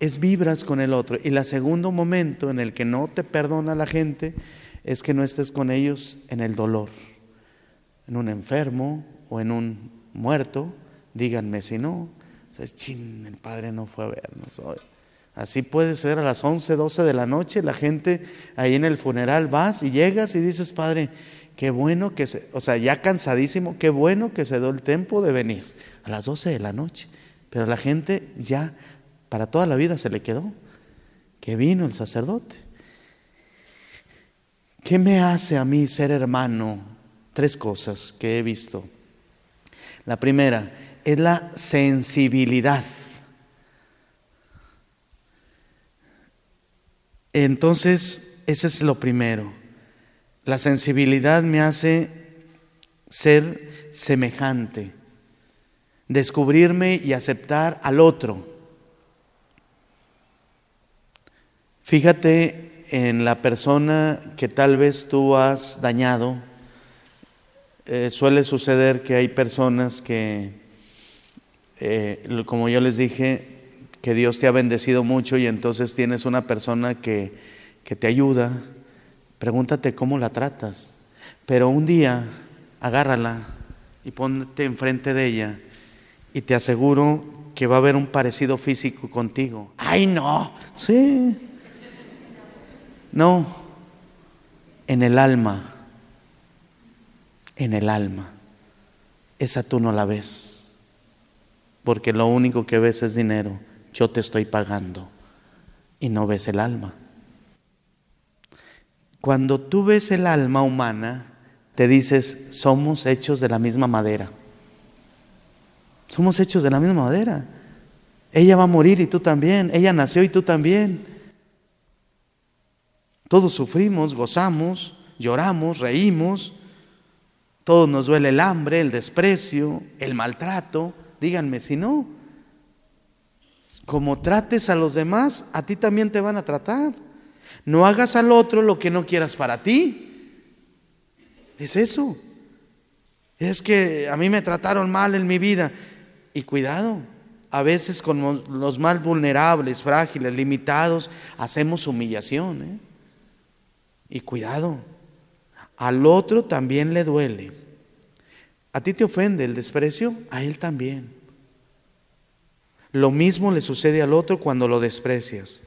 es vibras con el otro. Y el segundo momento en el que no te perdona la gente es que no estés con ellos en el dolor, en un enfermo o en un muerto. Díganme si no. chin, el padre no fue a vernos hoy. Así puede ser a las 11, 12 de la noche, la gente ahí en el funeral vas y llegas y dices, padre, qué bueno que se, o sea, ya cansadísimo, qué bueno que se dio el tiempo de venir a las 12 de la noche. Pero la gente ya para toda la vida se le quedó, que vino el sacerdote. ¿Qué me hace a mí ser hermano? Tres cosas que he visto. La primera es la sensibilidad. Entonces, ese es lo primero. La sensibilidad me hace ser semejante, descubrirme y aceptar al otro. Fíjate en la persona que tal vez tú has dañado. Eh, suele suceder que hay personas que, eh, como yo les dije, que Dios te ha bendecido mucho y entonces tienes una persona que, que te ayuda. Pregúntate cómo la tratas. Pero un día agárrala y ponte enfrente de ella y te aseguro que va a haber un parecido físico contigo. ¡Ay, no! Sí. No, en el alma, en el alma. Esa tú no la ves, porque lo único que ves es dinero. Yo te estoy pagando y no ves el alma. Cuando tú ves el alma humana, te dices, somos hechos de la misma madera. Somos hechos de la misma madera. Ella va a morir y tú también. Ella nació y tú también. Todos sufrimos, gozamos, lloramos, reímos. Todos nos duele el hambre, el desprecio, el maltrato. Díganme si no. Como trates a los demás, a ti también te van a tratar. No hagas al otro lo que no quieras para ti. Es eso. Es que a mí me trataron mal en mi vida. Y cuidado, a veces con los más vulnerables, frágiles, limitados, hacemos humillación. ¿eh? Y cuidado, al otro también le duele. A ti te ofende el desprecio, a él también. Lo mismo le sucede al otro cuando lo desprecias.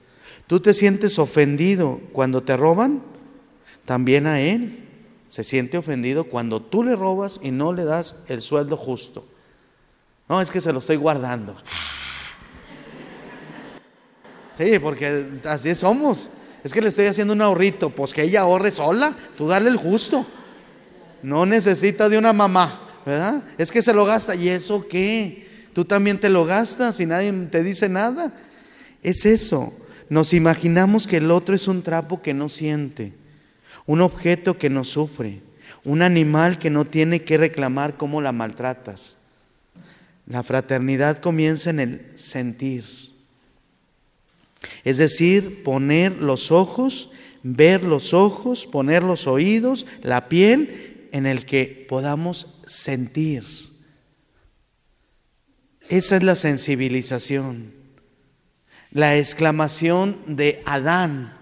Tú te sientes ofendido cuando te roban, también a él se siente ofendido cuando tú le robas y no le das el sueldo justo. No, es que se lo estoy guardando. Sí, porque así somos. Es que le estoy haciendo un ahorrito, pues que ella ahorre sola, tú dale el justo. No necesita de una mamá, ¿verdad? Es que se lo gasta. ¿Y eso qué? Tú también te lo gastas y nadie te dice nada. Es eso. Nos imaginamos que el otro es un trapo que no siente, un objeto que no sufre, un animal que no tiene que reclamar cómo la maltratas. La fraternidad comienza en el sentir. Es decir, poner los ojos, ver los ojos, poner los oídos, la piel en el que podamos sentir. Esa es la sensibilización. La exclamación de Adán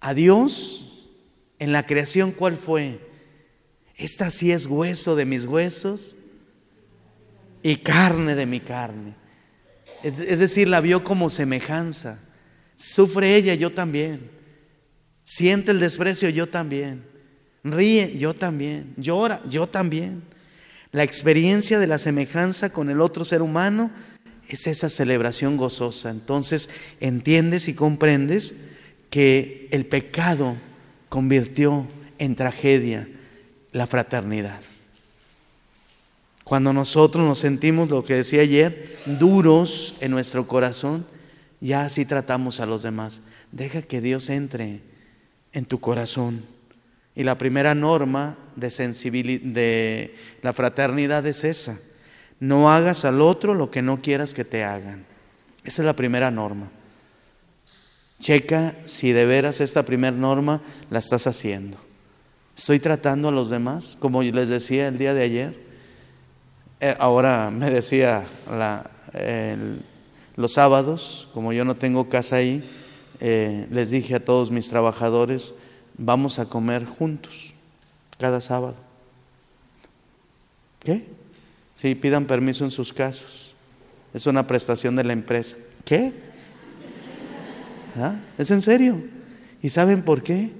a Dios en la creación, ¿cuál fue? Esta sí es hueso de mis huesos y carne de mi carne. Es, decir, la vio como semejanza. Sufre ella, yo también. Siente el desprecio, yo también. Ríe, yo también. Llora, yo también. La experiencia de la semejanza con el otro ser humano es esa celebración gozosa. Entonces entiendes y comprendes que el pecado convirtió en tragedia la fraternidad. Cuando nosotros nos sentimos, lo que decía ayer, duros en nuestro corazón, ya así tratamos a los demás. Deja que Dios entre en tu corazón. Y la primera norma de, de la fraternidad es esa. No hagas al otro lo que no quieras que te hagan. Esa es la primera norma. Checa si de veras esta primera norma la estás haciendo. ¿Estoy tratando a los demás? Como les decía el día de ayer, ahora me decía los sábados, como yo no tengo casa ahí, eh, les dije a todos mis trabajadores, vamos a comer juntos cada sábado. ¿Qué? Sí, pidan permiso en sus casas. Es una prestación de la empresa. ¿Qué? ¿Ah? ¿Es en serio? ¿Y saben por qué?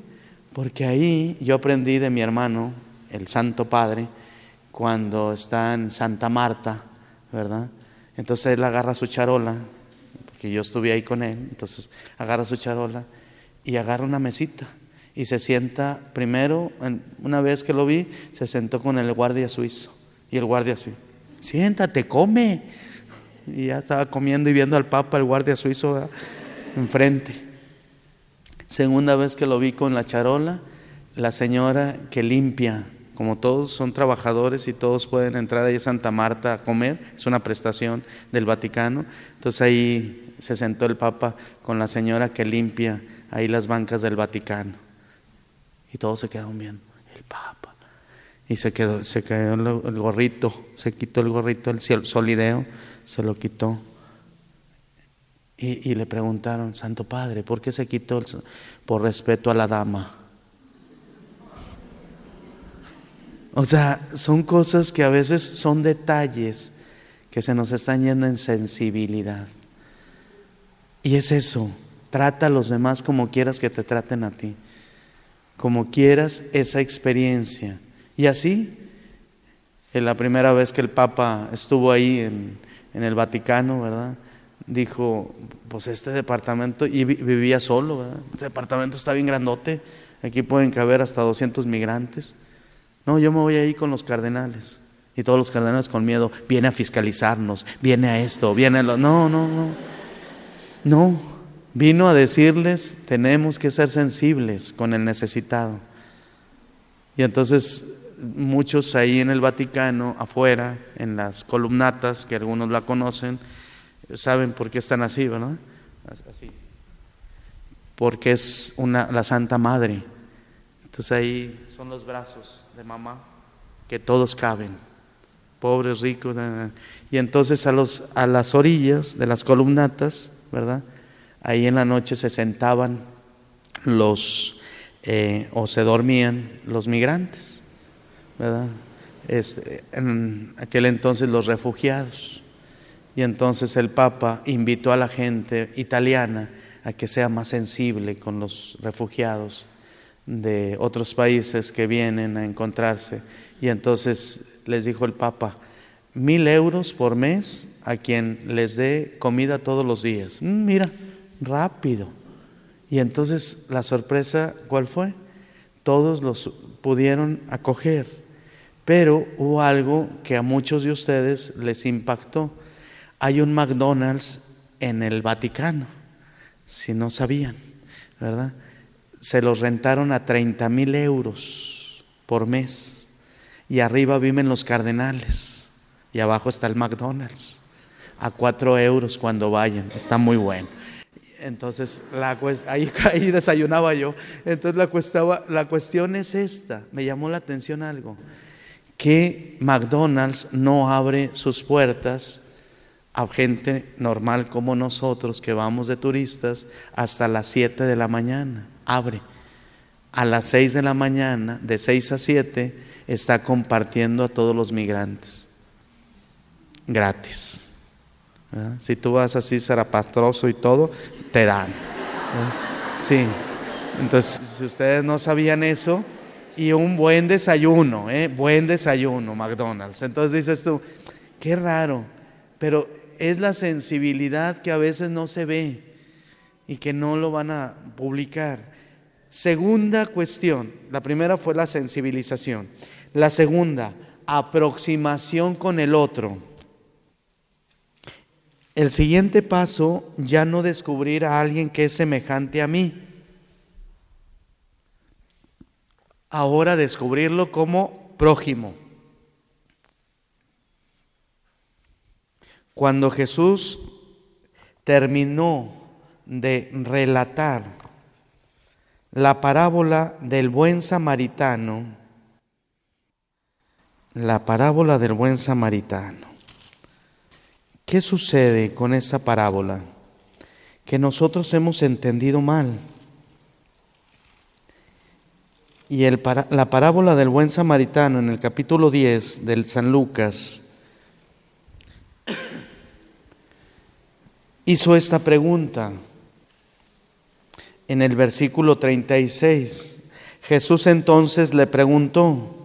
Porque ahí yo aprendí de mi hermano, el Santo Padre, cuando está en Santa Marta, ¿verdad? Entonces él agarra su charola, porque yo estuve ahí con él, entonces agarra su charola y agarra una mesita y se sienta, primero, una vez que lo vi, se sentó con el guardia suizo y el guardia así, siéntate, come. Y ya estaba comiendo y viendo al Papa, el guardia suizo, enfrente. Segunda vez que lo vi con la charola, la señora que limpia como todos son trabajadores y todos pueden entrar ahí a Santa Marta a comer, es una prestación del Vaticano. Entonces ahí se sentó el Papa con la señora que limpia ahí las bancas del Vaticano. Y todos se quedaron viendo, el Papa. Y se quedó, se el gorrito, se quitó el gorrito, el solideo, se lo quitó. Y, y le preguntaron, Santo Padre, ¿por qué se quitó? El, por respeto a la dama. O sea, son cosas que a veces son detalles que se nos están yendo en sensibilidad. Y es eso, trata a los demás como quieras que te traten a ti, como quieras esa experiencia. Y así, en la primera vez que el Papa estuvo ahí en, el Vaticano, ¿verdad? Dijo, pues este departamento, y vivía solo, ¿verdad? Este departamento está bien grandote, aquí pueden caber hasta 200 migrantes. No, yo me voy a ir con los cardenales. Y todos los cardenales con miedo, viene a fiscalizarnos, viene a esto, viene a lo... No, no, no. No, vino a decirles, tenemos que ser sensibles con el necesitado. Y entonces muchos ahí en el Vaticano, afuera, en las columnatas, que algunos la conocen, saben por qué están así, ¿verdad? Así. Porque es una, la Santa Madre. Entonces ahí son los brazos de mamá, que todos caben, pobres, ricos. Y entonces a, los, a las orillas de las columnatas, ¿verdad? Ahí en la noche se sentaban los, eh, o se dormían los migrantes, ¿verdad? Este, en aquel entonces los refugiados. Y entonces el Papa invitó a la gente italiana a que sea más sensible con los refugiados de otros países que vienen a encontrarse. Y entonces les dijo el Papa, mil euros por mes a quien les dé comida todos los días. Mm, mira, rápido. Y entonces la sorpresa, ¿cuál fue? Todos los pudieron acoger, pero hubo algo que a muchos de ustedes les impactó. Hay un McDonald's en el Vaticano, si no sabían, ¿verdad? Se los rentaron a 30 mil euros por mes y arriba viven los cardenales y abajo está el McDonald's a 4 euros cuando vayan, está muy bueno. Entonces, la, ahí, ahí desayunaba yo. Entonces, la, la cuestión es esta. Me llamó la atención algo. Que McDonald's no abre sus puertas a gente normal como nosotros que vamos de turistas hasta las 7 de la mañana. Abre. A las 6 de la mañana, de 6 a 7, está compartiendo a todos los migrantes. Gratis. Si tú vas así zarapastroso y todo, te dan. Sí. Entonces, si ustedes no sabían eso, y un buen desayuno, ¿eh? buen desayuno, McDonald's. Entonces dices tú, qué raro, pero es la sensibilidad que a veces no se ve y que no lo van a publicar. Segunda cuestión, la primera fue la sensibilización. La segunda, aproximación con el otro. El siguiente paso, ya no descubrir a alguien que es semejante a mí. Ahora descubrirlo como prójimo. Cuando Jesús terminó de relatar la parábola del buen samaritano, la parábola del buen samaritano, ¿Qué sucede con esta parábola? Que nosotros hemos entendido mal. Y la parábola del buen samaritano en el capítulo 10 del San Lucas hizo esta pregunta en el versículo 36. Jesús entonces le preguntó,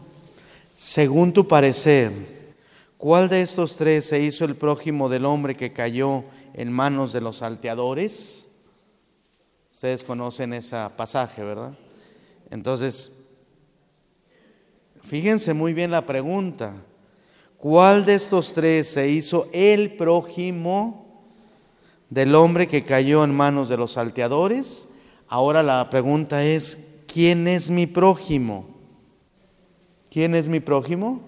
según tu parecer, ¿Cuál de estos tres se hizo el prójimo del hombre que cayó en manos de los salteadores? Ustedes conocen ese pasaje, ¿verdad? Entonces, fíjense muy bien la pregunta. ¿Cuál de estos tres se hizo el prójimo del hombre que cayó en manos de los salteadores? Ahora la pregunta es, ¿quién es mi prójimo? ¿Quién es mi prójimo?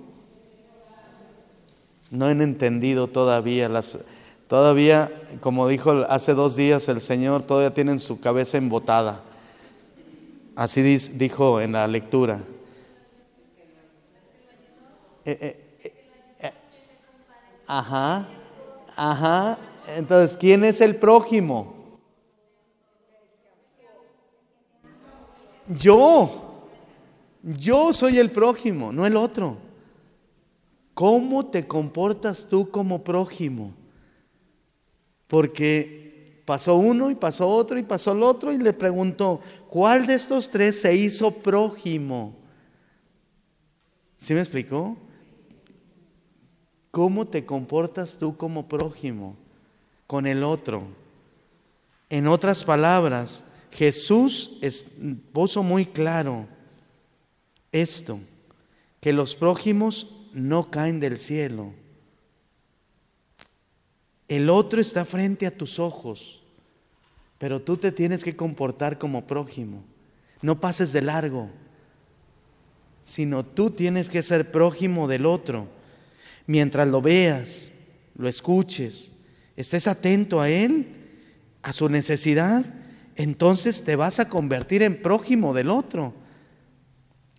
No han entendido todavía las todavía como dijo hace dos días el Señor, todavía tienen su cabeza embotada. Así dijo en la lectura. Eh, eh, eh, ajá, ajá. Entonces, ¿quién es el prójimo? Yo. Yo soy el prójimo, no el otro. ¿Cómo te comportas tú como prójimo? Porque pasó uno y pasó otro y pasó el otro y le preguntó, ¿cuál de estos tres se hizo prójimo? ¿Sí me explicó? ¿Cómo te comportas tú como prójimo con el otro? En otras palabras, Jesús puso muy claro esto que los prójimos no caen del cielo. El otro está frente a tus ojos, pero tú te tienes que comportar como prójimo. No pases de largo, sino tú tienes que ser prójimo del otro. Mientras lo veas, lo escuches, estés atento a él, a su necesidad, entonces te vas a convertir en prójimo del otro.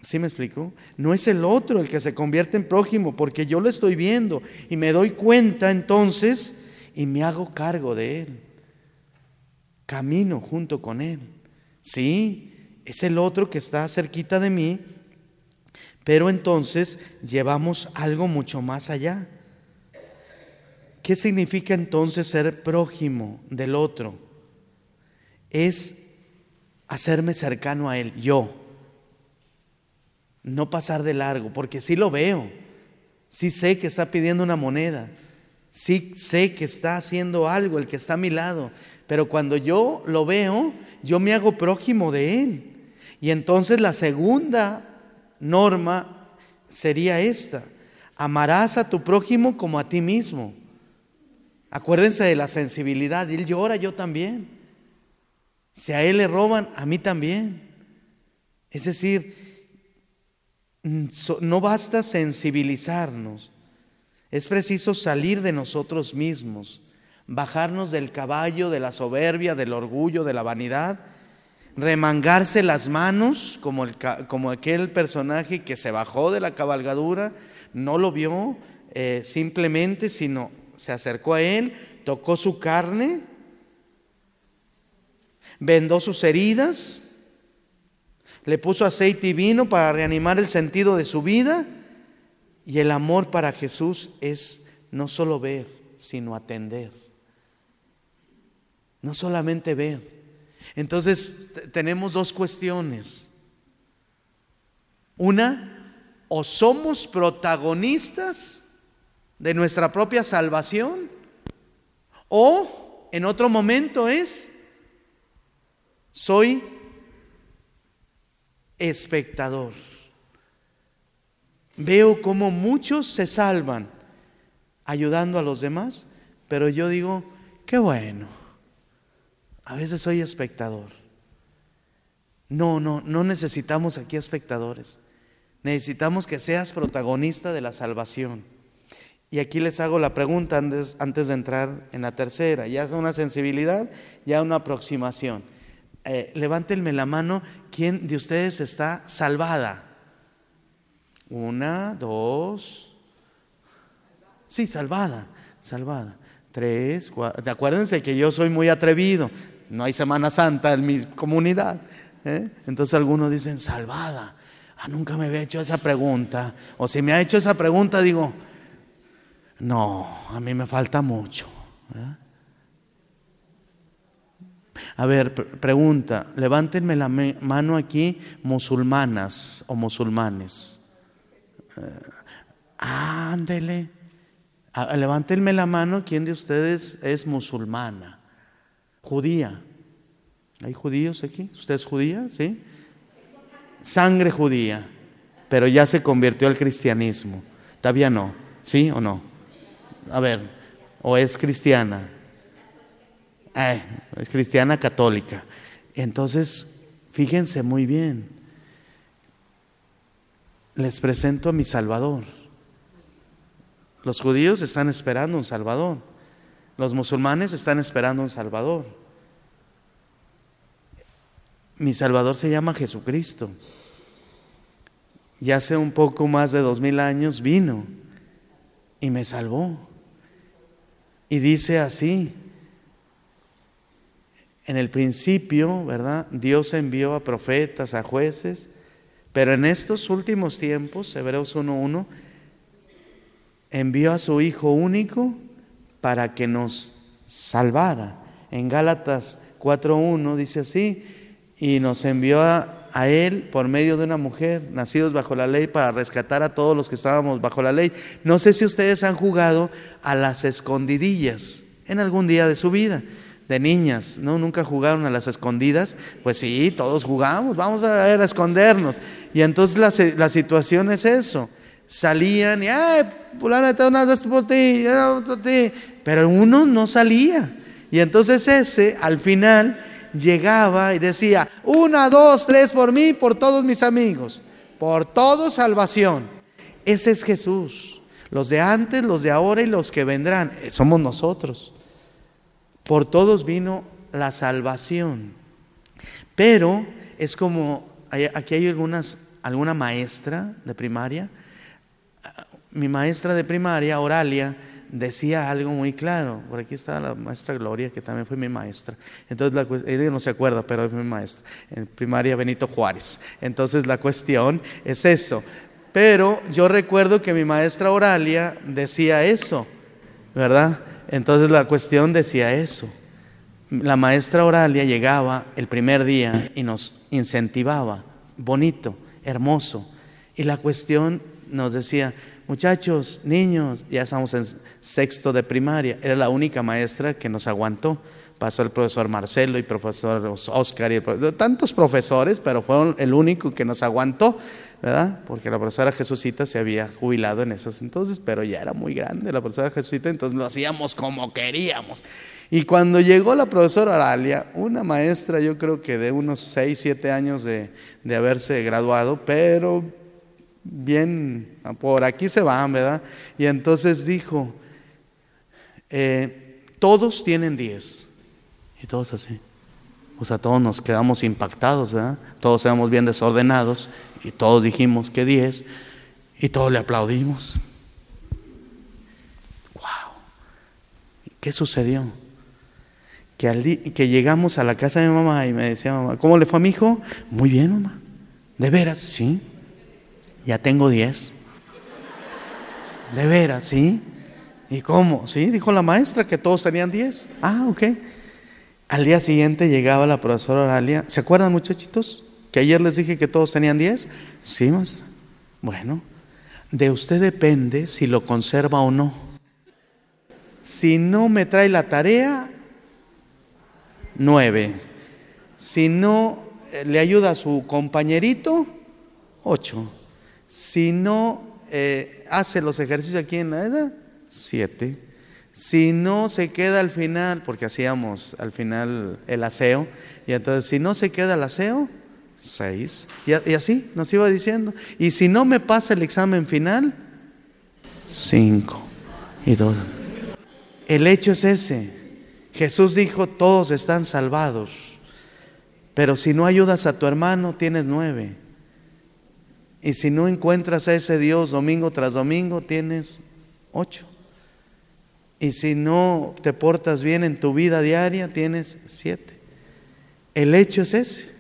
¿Sí me explico? No es el otro el que se convierte en prójimo, porque yo lo estoy viendo y me doy cuenta entonces y me hago cargo de él. Camino junto con él. Sí, es el otro que está cerquita de mí, pero entonces llevamos algo mucho más allá. ¿Qué significa entonces ser prójimo del otro? Es hacerme cercano a él, yo no pasar de largo, porque sí lo veo, sí sé que está pidiendo una moneda, sí sé que está haciendo algo el que está a mi lado, pero cuando yo lo veo, yo me hago prójimo de él. Y entonces la segunda norma sería esta, amarás a tu prójimo como a ti mismo. Acuérdense de la sensibilidad, él llora, yo también. Si a él le roban, a mí también. Es decir, Mm, no basta sensibilizarnos, es preciso salir de nosotros mismos, bajarnos del caballo, de la soberbia, del orgullo, de la vanidad, remangarse las manos como, el, como aquel personaje que se bajó de la cabalgadura, no lo vio eh, simplemente, sino se acercó a él, tocó su carne, vendó sus heridas, le puso aceite y vino para reanimar el sentido de su vida. Y el amor para Jesús es no solo ver, sino atender. No solamente ver. Entonces tenemos dos cuestiones. Una, o somos protagonistas de nuestra propia salvación, o en otro momento es, soy espectador. Veo cómo muchos se salvan ayudando a los demás, pero yo digo, qué bueno, a veces soy espectador. No, no, no necesitamos aquí espectadores. Necesitamos que seas protagonista de la salvación. Y aquí les hago la pregunta antes, antes de entrar en la tercera. Ya es una sensibilidad, ya una aproximación. Eh, levántenme la mano, ¿quién de ustedes está salvada? Una, dos. Sí, salvada, salvada. Tres, cuatro. Acuérdense que yo soy muy atrevido. No hay Semana Santa en mi comunidad. ¿eh? Entonces algunos dicen, salvada. Ah, nunca me había hecho esa pregunta. O si me ha hecho esa pregunta, digo, no, a mí me falta mucho. A ver, pregunta, levántenme la mano aquí, musulmanas o musulmanes. Eh, ándele. Levántenme la mano, ¿quién de ustedes es musulmana? Judía. ¿Hay judíos aquí? ¿Usted es judía? ¿Sí? Sangre judía, pero ya se convirtió al cristianismo. Todavía no, ¿sí o no? A ver, ¿o es cristiana? es cristiana católica. Entonces, fíjense muy bien, les presento a mi Salvador. Los judíos están esperando un Salvador. Los musulmanes están esperando un Salvador. Mi Salvador se llama Jesucristo. Y hace un poco más de dos mil años vino y me salvó. Y dice así, en el principio, ¿verdad? Dios envió a profetas, a jueces, pero en estos últimos tiempos, Hebreos 1.1, envió a su Hijo único para que nos salvara. En Gálatas 4.1 dice así, y nos envió a, a, Él por medio de una mujer, nacidos bajo la ley, para rescatar a todos los que estábamos bajo la ley. No sé si ustedes han jugado a las escondidillas en algún día de su vida de niñas, ¿no? Nunca jugaron a las escondidas. Pues sí, todos jugamos, vamos a ver a escondernos. Y entonces la, la situación es eso. Salían y, ay, fulana, te por ti, por ti. Pero uno no salía. Y entonces ese, al final, llegaba y decía, una, dos, tres por mí, por todos mis amigos, por todo salvación. Ese es Jesús. Los de antes, los de ahora y los que vendrán, eh, somos nosotros. Por todos vino la salvación. Pero es como, aquí hay algunas, alguna maestra de primaria. Mi maestra de primaria, Oralia, decía algo muy claro. Por aquí está la maestra Gloria, que también fue mi maestra. Entonces, ella no se acuerda, pero es mi maestra. En primaria Benito Juárez. Entonces, la cuestión es eso. Pero yo recuerdo que mi maestra Oralia decía eso, ¿verdad? Entonces la cuestión decía eso. La maestra Oralia llegaba el primer día y nos incentivaba, bonito, hermoso. Y la cuestión nos decía, muchachos, niños, ya estamos en sexto de primaria. Era la única maestra que nos aguantó. Pasó el profesor Marcelo y el profesor Oscar y tantos profesores, pero fueron el único que nos aguantó. ¿verdad? Porque la profesora Jesucita se había jubilado en esos entonces, pero ya era muy grande la profesora Jesucita, entonces lo hacíamos como queríamos. Y cuando llegó la profesora Aralia, una maestra yo creo que de unos 6, 7 años de, de haberse graduado, pero bien, por aquí se van, ¿verdad? Y entonces dijo, eh, todos tienen 10. Y todos así. O sea, todos nos quedamos impactados, ¿verdad? Todos éramos bien desordenados y todos dijimos que 10 y todos le aplaudimos. ¡Wow! ¿Qué sucedió? Que, al que llegamos a la casa de mi mamá y me decía, mamá, ¿cómo le fue a mi hijo? Muy bien, mamá. ¿De veras? Sí. Ya tengo 10. ¿De veras? Sí. ¿Y cómo? Sí, dijo la maestra que todos tenían 10. Ah, ok. Al día siguiente llegaba la profesora Oralia. ¿Se acuerdan, muchachitos? Que ayer les dije que todos tenían 10. Sí, maestra. Bueno, de usted depende si lo conserva o no. Si no me trae la tarea, 9. Si no eh, le ayuda a su compañerito, 8. Si no eh, hace los ejercicios aquí en la edad, 7. Si no se queda al final, porque hacíamos al final el aseo, y entonces si no se queda el aseo, seis. Y, así nos iba diciendo. Y si no me pasa el examen final, cinco y dos. El hecho es ese. Jesús dijo, todos están salvados. Pero si no ayudas a tu hermano, tienes nueve. Y si no encuentras a ese Dios domingo tras domingo, tienes ocho. Y si no te portas bien en tu vida diaria, tienes siete. El hecho es ese.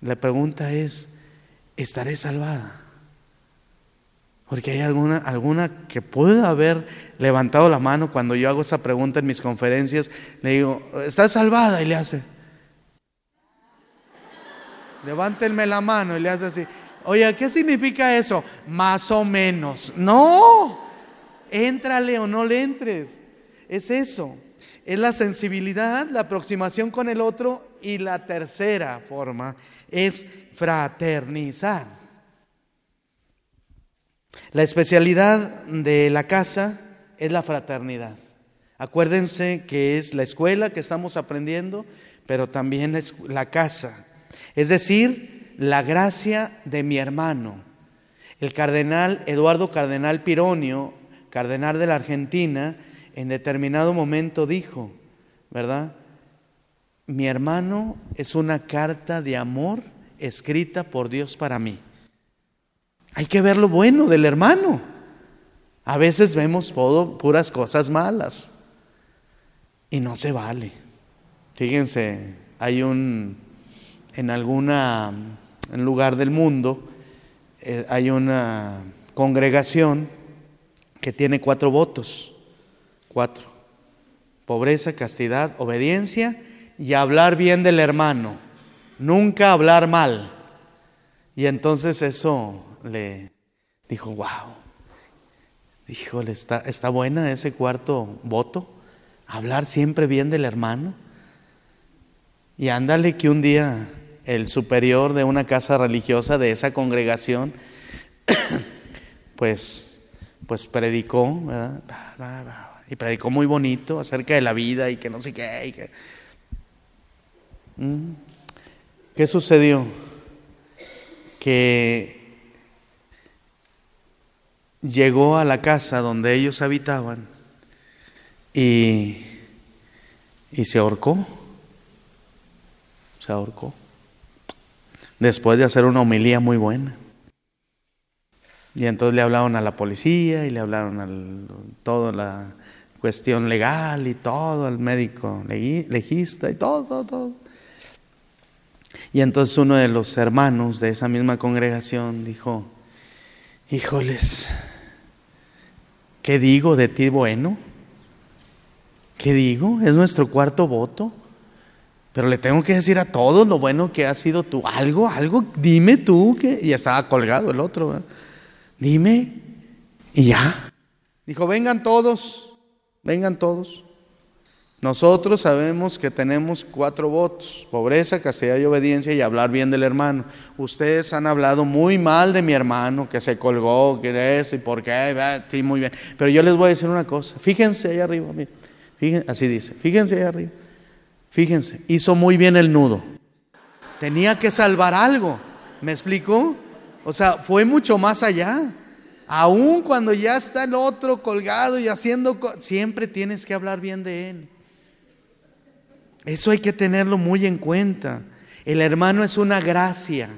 La pregunta es, ¿estaré salvada? Porque hay alguna, alguna que pueda haber levantado la mano cuando yo hago esa pregunta en mis conferencias. Le digo, ¿estás salvada? Y le hace. Levántenme la mano y le hace así. Oye, ¿qué significa eso? Más o menos. No. Éntrale o no le entres. Es eso. Es la sensibilidad, la aproximación con el otro y la tercera forma es fraternizar. La especialidad de la casa es la fraternidad. Acuérdense que es la escuela que estamos aprendiendo, pero también es la casa. Es decir, la gracia de mi hermano. El cardenal Eduardo Cardenal Pironio cardenal de la Argentina, en determinado momento dijo, ¿verdad? Mi hermano es una carta de amor escrita por Dios para mí. Hay que ver lo bueno del hermano. A veces vemos puras cosas malas y no se vale. Fíjense, hay un, en alguna en lugar del mundo, eh, hay una congregación que tiene cuatro votos. Cuatro. Pobreza, castidad, obediencia y hablar bien del hermano. Nunca hablar mal. Y entonces eso le dijo, wow. Híjole, está, está buena ese cuarto voto. hablar siempre bien del hermano. Y ándale que un día el superior de una casa religiosa de esa congregación, pues, pues predicó, y predicó muy bonito acerca de la vida y que no sé qué. ¿Mm? ¿Qué sucedió? Que llegó a la casa donde ellos habitaban y, y se ahorcó. Se ahorcó. Después de hacer una homilía muy buena. Y entonces le hablaron a la policía y le hablaron a toda la cuestión legal y todo, al médico legista y todo, todo, todo. Y entonces uno de los hermanos de esa misma congregación dijo, híjoles, ¿qué digo de ti bueno? ¿Qué digo? Es nuestro cuarto voto. Pero le tengo que decir a todos lo bueno que ha sido tú. Algo, algo, dime tú que... Y estaba colgado el otro. Dime. Y ya. Dijo, vengan todos, vengan todos. Nosotros sabemos que tenemos cuatro votos, pobreza, castidad y obediencia y hablar bien del hermano. Ustedes han hablado muy mal de mi hermano, que se colgó, que eso y por qué, sí, muy bien. Pero yo les voy a decir una cosa, fíjense ahí arriba, miren, así dice, fíjense ahí arriba, fíjense, hizo muy bien el nudo. Tenía que salvar algo, ¿me explicó? O sea, fue mucho más allá. Aún cuando ya está el otro colgado y haciendo, siempre tienes que hablar bien de él. Eso hay que tenerlo muy en cuenta. El hermano es una gracia,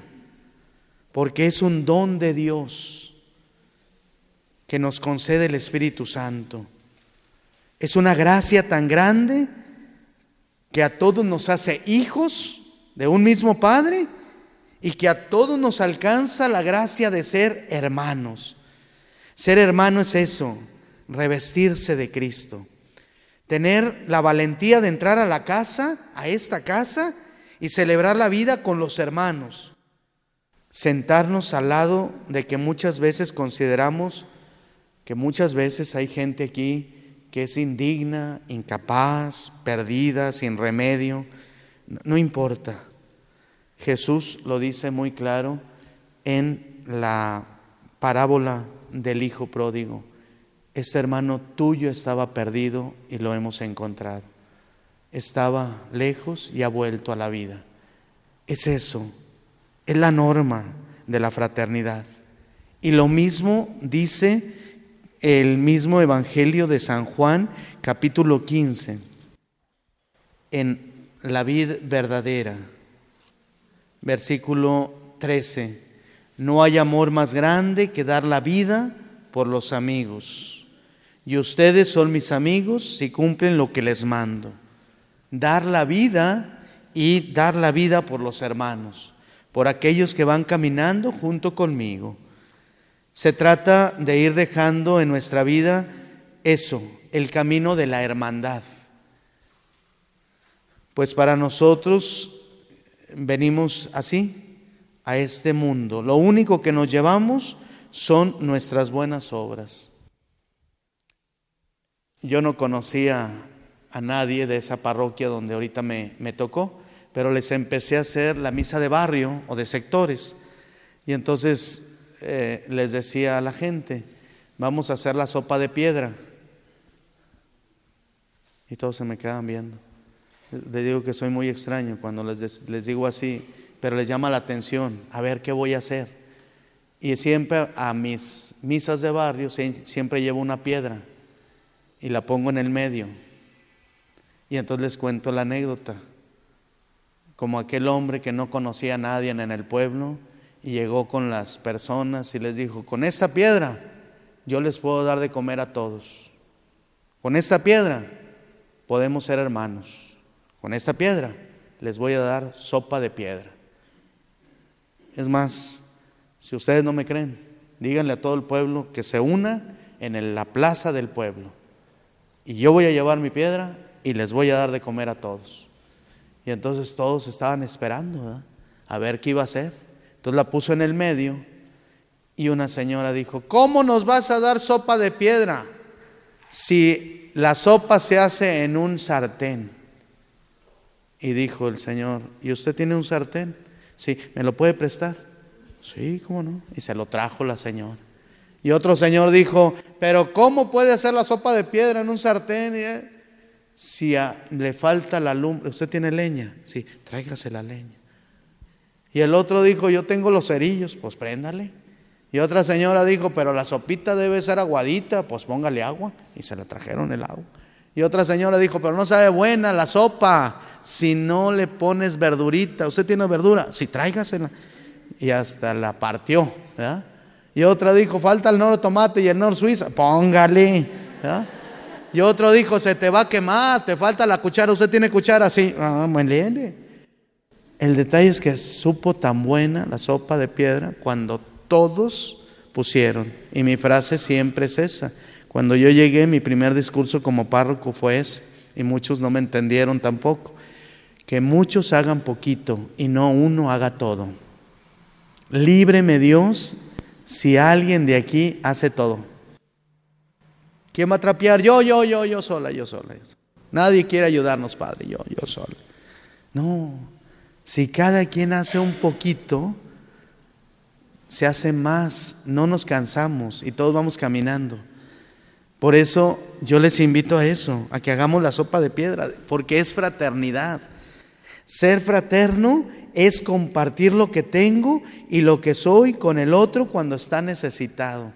porque es un don de Dios que nos concede el Espíritu Santo. Es una gracia tan grande que a todos nos hace hijos de un mismo Padre y que a todos nos alcanza la gracia de ser hermanos. Ser hermano es eso, revestirse de Cristo. Tener la valentía de entrar a la casa, a esta casa, y celebrar la vida con los hermanos. Sentarnos al lado de que muchas veces consideramos que muchas veces hay gente aquí que es indigna, incapaz, perdida, sin remedio. No importa. Jesús lo dice muy claro en la parábola del Hijo Pródigo este hermano tuyo estaba perdido y lo hemos encontrado. Estaba lejos y ha vuelto a la vida. Es eso, es la norma de la fraternidad. Y lo mismo dice el mismo Evangelio de San Juan, capítulo 15, en la vida verdadera, versículo 13. No hay amor más grande que dar la vida por los amigos y ustedes son mis amigos si cumplen lo que les mando. Dar la vida y dar la vida por los hermanos, por aquellos que van caminando junto conmigo. Se trata de ir dejando en nuestra vida eso, el camino de la hermandad. Pues para nosotros venimos así a este mundo. Lo único que nos llevamos son nuestras buenas obras. Yo no conocía a nadie de esa parroquia donde ahorita me, tocó, pero les empecé a hacer la misa de barrio o de sectores. Y entonces eh, les decía a la gente, vamos a hacer la sopa de piedra. Y todos se me quedan viendo. Les digo que soy muy extraño cuando les digo así, pero les llama la atención, a ver qué voy a hacer. Y siempre a mis misas de barrio siempre llevo una piedra y la pongo en el medio. Y entonces les cuento la anécdota, como aquel hombre que no conocía a nadie en el pueblo y llegó con las personas y les dijo, con esta piedra yo les puedo dar de comer a todos. Con esta piedra podemos ser hermanos. Con esta piedra les voy a dar sopa de piedra. Es más, si ustedes no me creen, díganle a todo el pueblo que se una en la plaza del pueblo y yo voy a llevar mi piedra y les voy a dar de comer a todos. Y entonces todos estaban esperando a ver qué iba a hacer. Entonces la puso en el medio y una señora dijo, ¿cómo nos vas a dar sopa de piedra si la sopa se hace en un sartén. Y dijo el Señor, ¿y usted tiene un sartén? Sí, ¿me lo puede prestar? Sí, ¿cómo no? Y se lo trajo la señora. Y otro señor dijo, pero ¿cómo puede hacer la sopa de piedra en un sartén? Eh, si le falta la lumbre, ¿usted tiene leña? Sí, tráigase la leña. Y el otro dijo, yo tengo los cerillos, pues préndale. Y otra señora dijo, pero la sopita debe ser aguadita, pues póngale agua. Y se le trajeron el agua. Y otra señora dijo, pero no sabe buena la sopa si no le pones verdurita. ¿Usted tiene verdura? Sí, tráigasela. Y hasta la partió. Y otra dijo, falta el nor tomate y el nor suiza. Póngale. Y otro dijo, se te va a quemar, te falta la cuchara. ¿Usted tiene cuchara? Sí. Ah, el detalle es que supo tan buena la sopa de piedra cuando todos pusieron. Y mi frase siempre es esa. Cuando yo llegué, mi primer discurso como párroco fue ese, y muchos no me entendieron tampoco. Que muchos hagan poquito y no uno haga todo. Líbreme Dios si alguien de aquí hace todo. ¿Quién va a trapear? Yo, yo, yo, yo sola, yo sola. Yo sola. Nadie quiere ayudarnos, Padre, yo, yo sola. No, si cada quien hace un poquito, se hace más, no nos cansamos y todos vamos caminando. Por eso yo les invito a eso, a que hagamos la sopa de piedra, porque es fraternidad. Ser fraterno es compartir lo que tengo y lo que soy con el otro cuando está necesitado.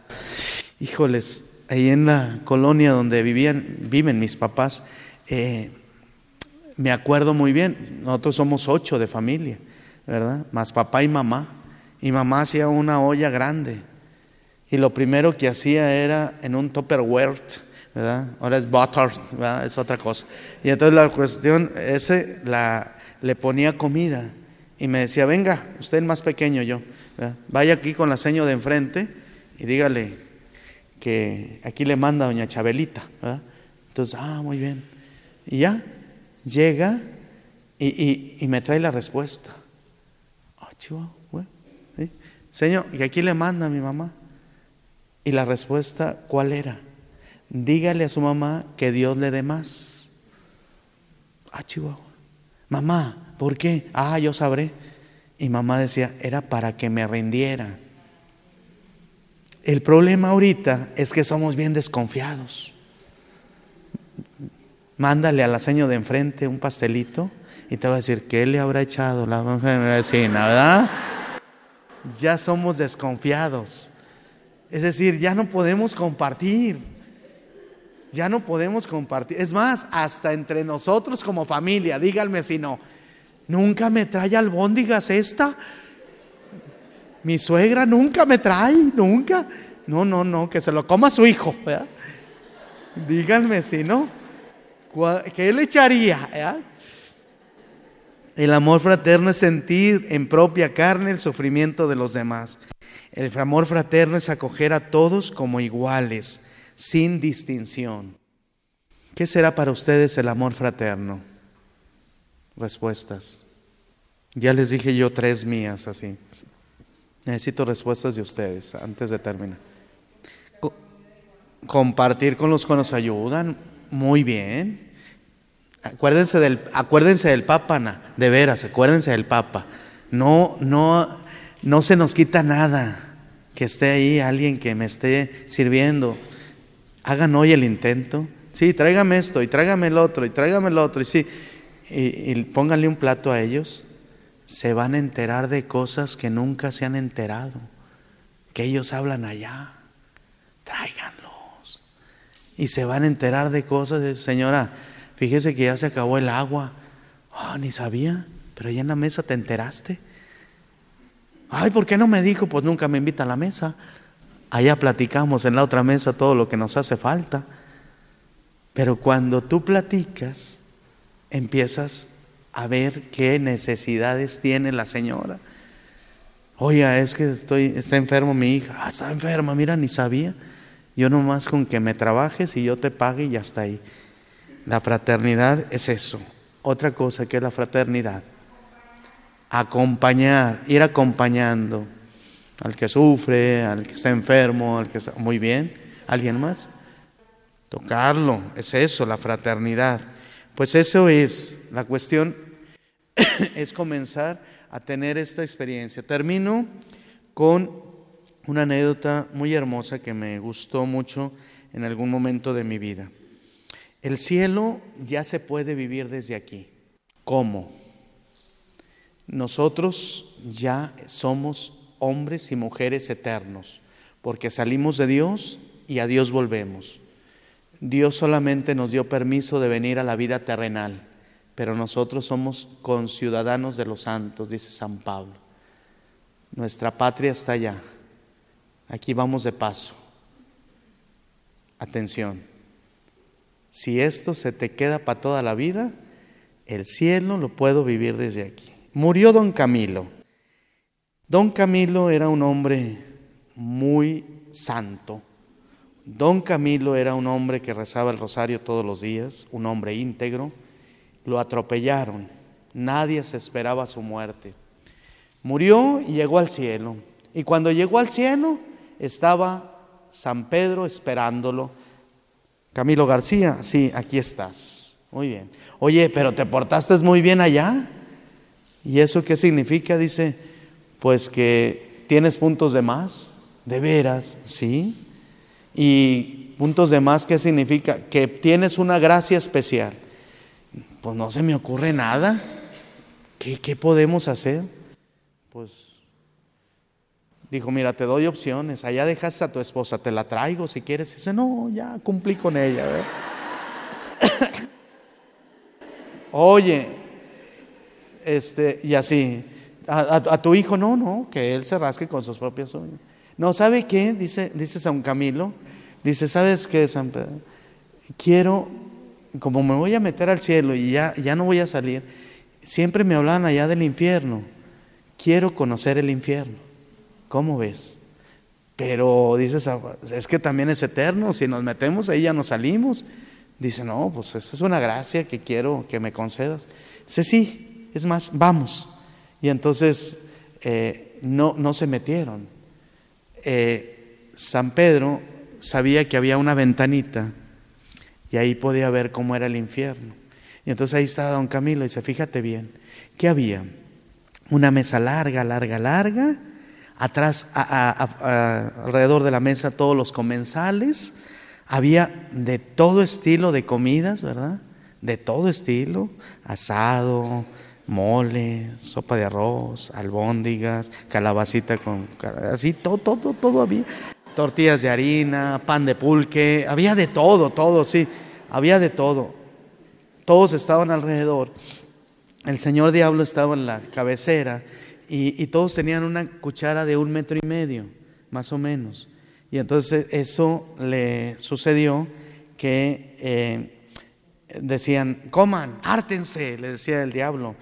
Híjoles, ahí en la colonia donde vivían, viven mis papás, eh, me acuerdo muy bien, nosotros somos ocho de familia, ¿verdad? Más papá y mamá. Y mamá hacía una olla grande. Y lo primero que hacía era en un Tupperware, ¿verdad? Ahora es butter, ¿verdad? Es otra cosa. Y entonces la cuestión, ese la, le ponía comida. Y me decía, venga, usted el más pequeño yo, vaya aquí con la seño de enfrente y dígale que aquí le manda doña Chabelita. ¿verdad? Entonces, ah, muy bien. Y ya, llega y, y, me trae la respuesta. Ah, chihuahua. Señor, y aquí le manda a mi mamá. Y la respuesta, ¿cuál era? Dígale a su mamá que Dios le dé más. Ah, Chihuahua. Mamá, ¿por qué? Ah, yo sabré. Y mamá decía, era para que me rindiera. El problema ahorita es que somos bien desconfiados. Mándale a la señora de enfrente un pastelito y te va a decir, ¿qué le habrá echado la vecina, verdad? ya somos desconfiados. Es decir, ya no podemos compartir. Ya no podemos compartir. Es más, hasta entre nosotros como familia, díganme si no, nunca me trae albóndigas esta. Mi suegra nunca me trae, nunca. No, no, no, que se lo coma su hijo. Díganme si no. ¿Qué le echaría? El amor fraterno es sentir en propia carne el sufrimiento de los demás. El amor fraterno es acoger a todos como iguales, sin distinción. ¿Qué será para ustedes el amor fraterno? Respuestas. Ya les dije yo tres mías así. Necesito respuestas de ustedes antes de terminar. compartir con los que nos ayudan. Muy bien. Acuérdense del, acuérdense del Papa, de veras, acuérdense del Papa. No, no, no se nos quita nada que esté ahí alguien que me esté sirviendo. Hagan hoy el intento. Sí, tráigame esto y tráigame el otro y tráigame el otro y sí. Y, y pónganle un plato a ellos. Se van a enterar de cosas que nunca se han enterado. Que ellos hablan allá. Tráiganlos. Y se van a enterar de cosas señora Fíjese que ya se acabó el agua. Ah, ni sabía, pero allá en la mesa te enteraste. Ay, ¿por qué no me dijo? Pues nunca me invita a la mesa. Allá platicamos en la otra mesa todo lo que nos hace falta. Pero cuando tú platicas, empiezas a ver qué necesidades tiene la señora. Oye, es que estoy, está enfermo mi hija. Ah, está enferma, mira, ni sabía. Yo nomás con que me trabajes y yo te pague y ya está ahí. La fraternidad es eso. Otra cosa que es la fraternidad. Acompañar, ir acompañando al que sufre, al que está enfermo, al que está... Muy bien. ¿Alguien más? tocarlo, es eso, la fraternidad. Pues eso es, la cuestión es comenzar a tener esta experiencia. Termino con una anécdota muy hermosa que me gustó mucho en algún momento de mi vida. El cielo ya se puede vivir desde aquí. ¿Cómo? Nosotros ya somos hombres y mujeres eternos, porque salimos de Dios y a Dios volvemos. Dios solamente nos dio permiso de venir a la vida terrenal, pero nosotros somos conciudadanos de los santos, dice San Pablo. Nuestra patria está allá. Aquí vamos de paso. Atención. Si esto se te queda para toda la vida, el cielo lo puedo vivir desde aquí. Murió don Camilo. Don Camilo era un hombre muy santo. Don Camilo era un hombre que rezaba el rosario todos los días, un hombre íntegro. Lo atropellaron. Nadie se esperaba su muerte. Murió y llegó al cielo. Y cuando llegó al cielo estaba San Pedro esperándolo. Camilo García, sí, aquí estás. Muy bien. Oye, pero te portaste muy bien allá. ¿Y eso qué significa? Dice, pues que tienes puntos de más, de veras, ¿sí? Y puntos de más, ¿qué significa? Que tienes una gracia especial. Pues no se me ocurre nada. ¿Qué, podemos hacer? Pues dijo, mira, te doy opciones. Allá dejas a tu esposa, te la traigo si quieres. dice, no, ya cumplí con ella. Oye, este, y así, a, tu hijo, no, no, que él se rasque con sus propias uñas. No, ¿sabe qué? Dice, dice San Camilo, dice, ¿sabes qué, San Pedro? Quiero, como me voy a meter al cielo y ya, ya no voy a salir, siempre me hablan allá del infierno. Quiero conocer el infierno. ¿Cómo ves? Pero dices, es que también es eterno, si nos metemos ahí ya no salimos. Dice, no, pues esa es una gracia que quiero que me concedas. Dice, sí, es más, vamos. Y entonces eh, no, no, se metieron. Eh, San Pedro sabía que había una ventanita y ahí podía ver cómo era el infierno. Y entonces ahí estaba don Camilo y dice, fíjate bien, ¿qué había? Una mesa larga, larga, larga, atrás, alrededor de la mesa todos los comensales, había de todo estilo de comidas, ¿verdad? De todo estilo, asado, mole, sopa de arroz, albóndigas, calabacita con así todo todo todo había tortillas de harina, pan de pulque, había de todo, todo, sí, había de todo. Todos estaban alrededor. El señor diablo estaba en la cabecera y, todos tenían una cuchara de un metro y medio, más o menos. Y entonces eso le sucedió que eh, decían, coman, hártense, le decía el diablo,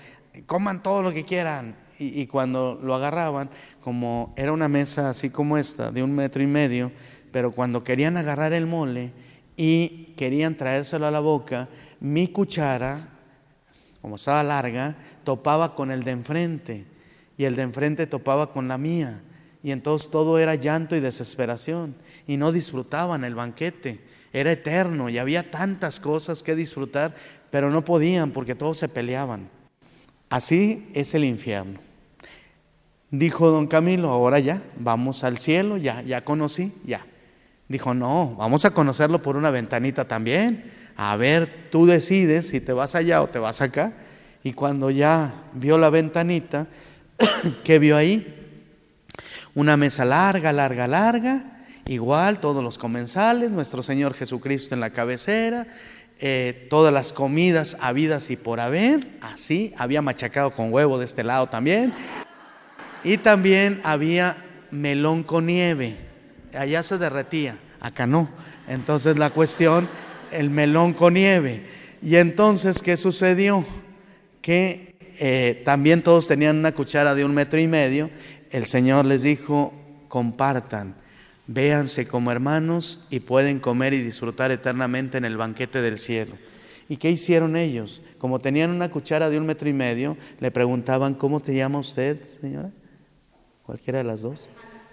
coman todo lo que quieran. Y, cuando lo agarraban, como era una mesa así como esta, de un metro y medio, pero cuando querían agarrar el mole y querían traérselo a la boca, mi cuchara, como estaba larga, topaba con el de enfrente y el de enfrente topaba con la mía. Y entonces todo era llanto y desesperación y no disfrutaban el banquete. Era eterno y había tantas cosas que disfrutar, pero no podían porque todos se peleaban. Así es el infierno. Dijo don Camilo, ahora ya, vamos al cielo, ya, ya conocí, ya. Dijo, no, vamos a conocerlo por una ventanita también. A ver, tú decides si te vas allá o te vas acá. Y cuando ya vio la ventanita, ¿qué vio ahí? Una mesa larga, larga, larga, igual todos los comensales, nuestro Señor Jesucristo en la cabecera, eh, todas las comidas habidas y por haber, así, había machacado con huevo de este lado también, y también había melón con nieve, allá se derretía, acá no. Entonces la cuestión, el melón con nieve. Y entonces, ¿qué sucedió? Que eh, también todos tenían una cuchara de un metro y medio, el Señor les dijo, compartan véanse como hermanos y pueden comer y disfrutar eternamente en el banquete del cielo. ¿Y qué hicieron ellos? Como tenían una cuchara de un metro y medio, le preguntaban, ¿cómo te llama usted, señora? Cualquiera de las dos.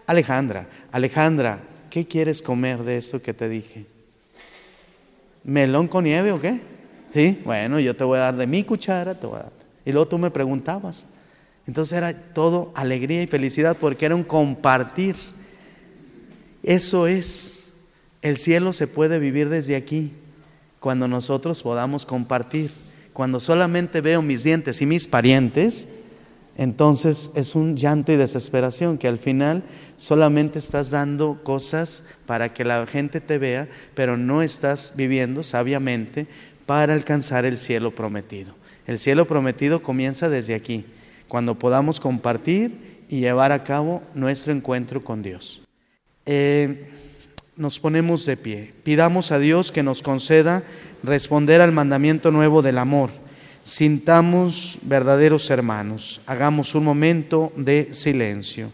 Alejandra, Alejandra, ¿qué quieres comer de esto que te dije? ¿Melón con nieve o qué? Sí, bueno, yo te voy a dar de mi cuchara, te voy a dar. Y luego tú me preguntabas. Entonces era todo alegría y felicidad porque era un compartir. Eso es. El cielo se puede vivir desde aquí, cuando nosotros podamos compartir. Cuando solamente veo mis dientes y mis parientes, entonces es un llanto y desesperación que al final solamente estás dando cosas para que la gente te vea, pero no estás viviendo sabiamente para alcanzar el cielo prometido. El cielo prometido comienza desde aquí, cuando podamos compartir y llevar a cabo nuestro encuentro con Dios. Eh, nos ponemos de pie. Pidamos a Dios que nos conceda responder al mandamiento nuevo del amor Sintamos verdaderos hermanos. Hagamos un momento de silencio.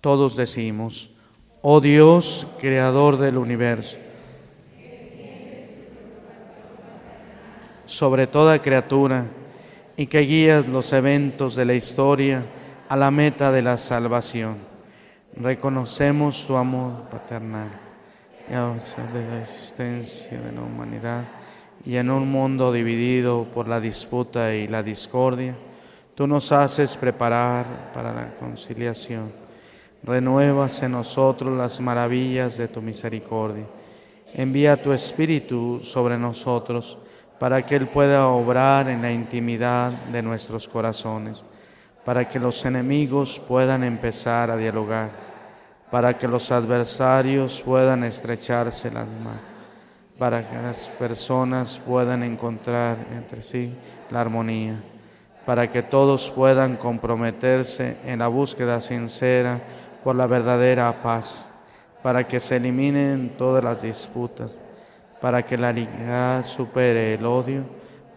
Todos decimos, oh Dios, creador del universo, sobre toda criatura y que guías los eventos de la historia a la meta de la salvación. Reconocemos tu amor paternal y de la existencia de la humanidad y en un mundo dividido por la disputa y la discordia, tú nos haces preparar para la conciliación. Renuevas en nosotros las maravillas de tu misericordia. Envía tu Espíritu sobre nosotros para que Él pueda obrar en la intimidad de nuestros corazones, para que los enemigos puedan empezar a dialogar, para que los adversarios puedan estrecharse las manos para que las personas puedan encontrar entre sí la armonía, para que todos puedan comprometerse en la búsqueda sincera por la verdadera paz, para que se eliminen todas las disputas, para que la libertad supere el odio,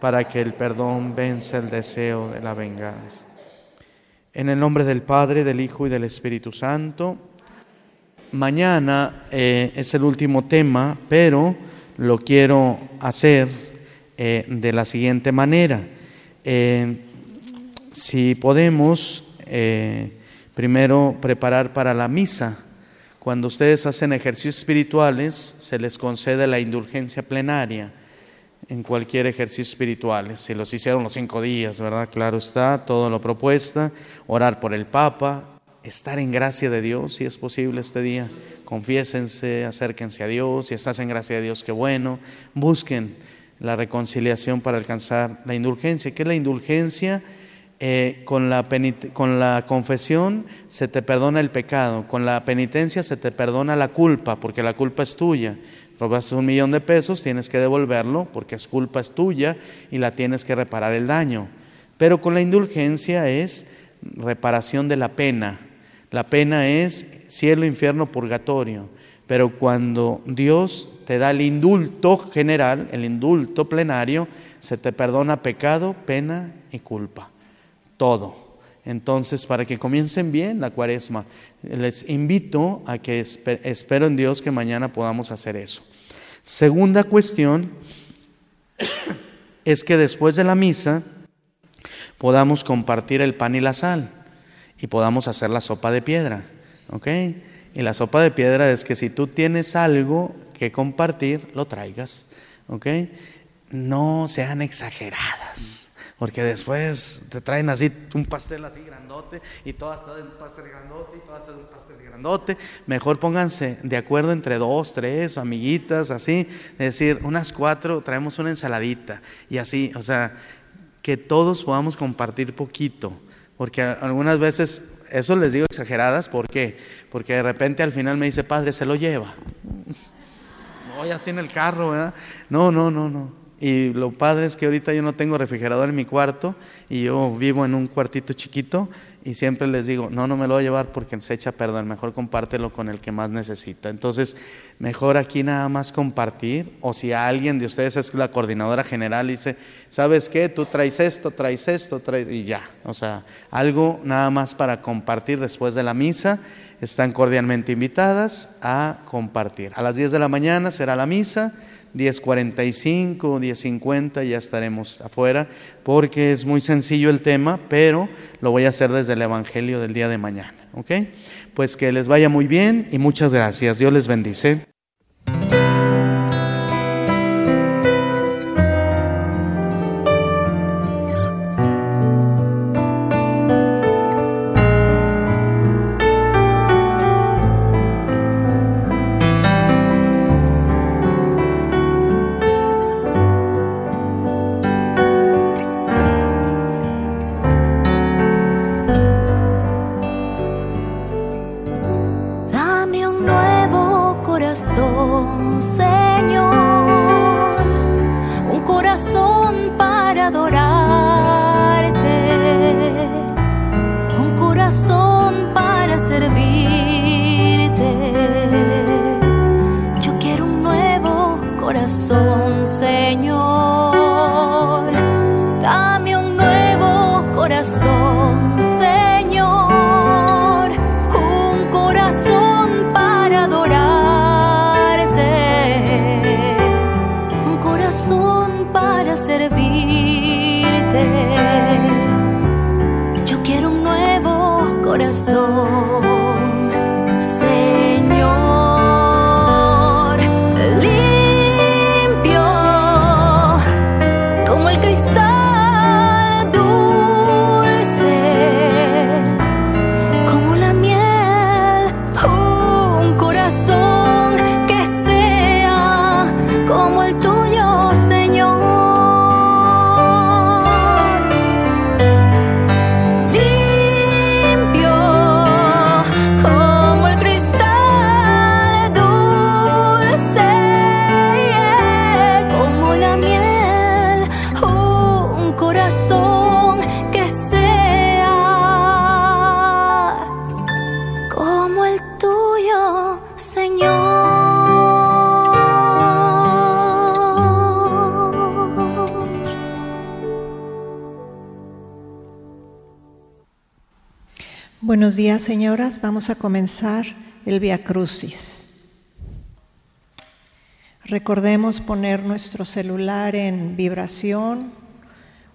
para que el perdón vence el deseo de la venganza. En el nombre del Padre, del Hijo y del Espíritu Santo, mañana eh, es el último tema, pero lo quiero hacer eh, de la siguiente manera. Eh, si podemos, primero preparar para la misa. Cuando ustedes hacen ejercicios espirituales, se les concede la indulgencia plenaria en cualquier ejercicio espiritual. Si los hicieron los cinco días, ¿verdad? Claro está, todo lo propuesta. Orar por el Papa, estar en gracia de Dios, si es posible este día. Confiésense, acérquense a Dios, si estás en gracia de Dios, qué bueno. Busquen la reconciliación para alcanzar la indulgencia. ¿Qué es la indulgencia? Eh, con, la con la confesión se te perdona el pecado, con la penitencia se te perdona la culpa, porque la culpa es tuya. Robaste un millón de pesos, tienes que devolverlo porque es culpa es tuya y la tienes que reparar el daño. Pero con la indulgencia es reparación de la pena, la pena es cielo, infierno, purgatorio. Pero cuando Dios te da el indulto general, el indulto plenario, se te perdona pecado, pena y culpa. Todo. Entonces, para que comiencen bien la cuaresma, les invito a que espero en Dios que mañana podamos hacer eso. Segunda cuestión es que después de la misa podamos compartir el pan y la sal y podamos hacer la sopa de piedra. ¿Ok? Y la sopa de piedra es que si tú tienes algo que compartir, lo traigas. ¿Ok? No sean exageradas. Porque después te traen así un pastel así grandote y todas están en un pastel grandote y todas están en un pastel grandote. Mejor pónganse de acuerdo entre dos, tres, amiguitas, así. Es decir, unas cuatro, traemos una ensaladita y así. O sea, que todos podamos compartir poquito. Porque algunas veces, eso les digo exageradas, ¿por qué? Porque de repente al final me dice, padre, se lo lleva. Voy así en el carro, ¿verdad? No, no, no, no. Y lo padre es que ahorita yo no tengo refrigerador en mi cuarto y yo vivo en un cuartito chiquito y siempre les digo, no, no me lo voy a llevar porque se echa a perder, mejor compártelo con el que más necesita. Entonces, mejor aquí nada más compartir, o si alguien de ustedes es la coordinadora general y dice, ¿sabes qué? Tú traes esto, traes esto, traes... y ya. O sea, algo nada más para compartir después de la misa. Están cordialmente invitadas a compartir. A las 10 de la mañana será la misa 10.45, 10.50 ya estaremos afuera, porque es muy sencillo el tema, pero lo voy a hacer desde el Evangelio del día de mañana. ¿Ok? Pues que les vaya muy bien y muchas gracias. Dios les bendice. Vamos a comenzar el Via Crucis. Recordemos poner nuestro celular en vibración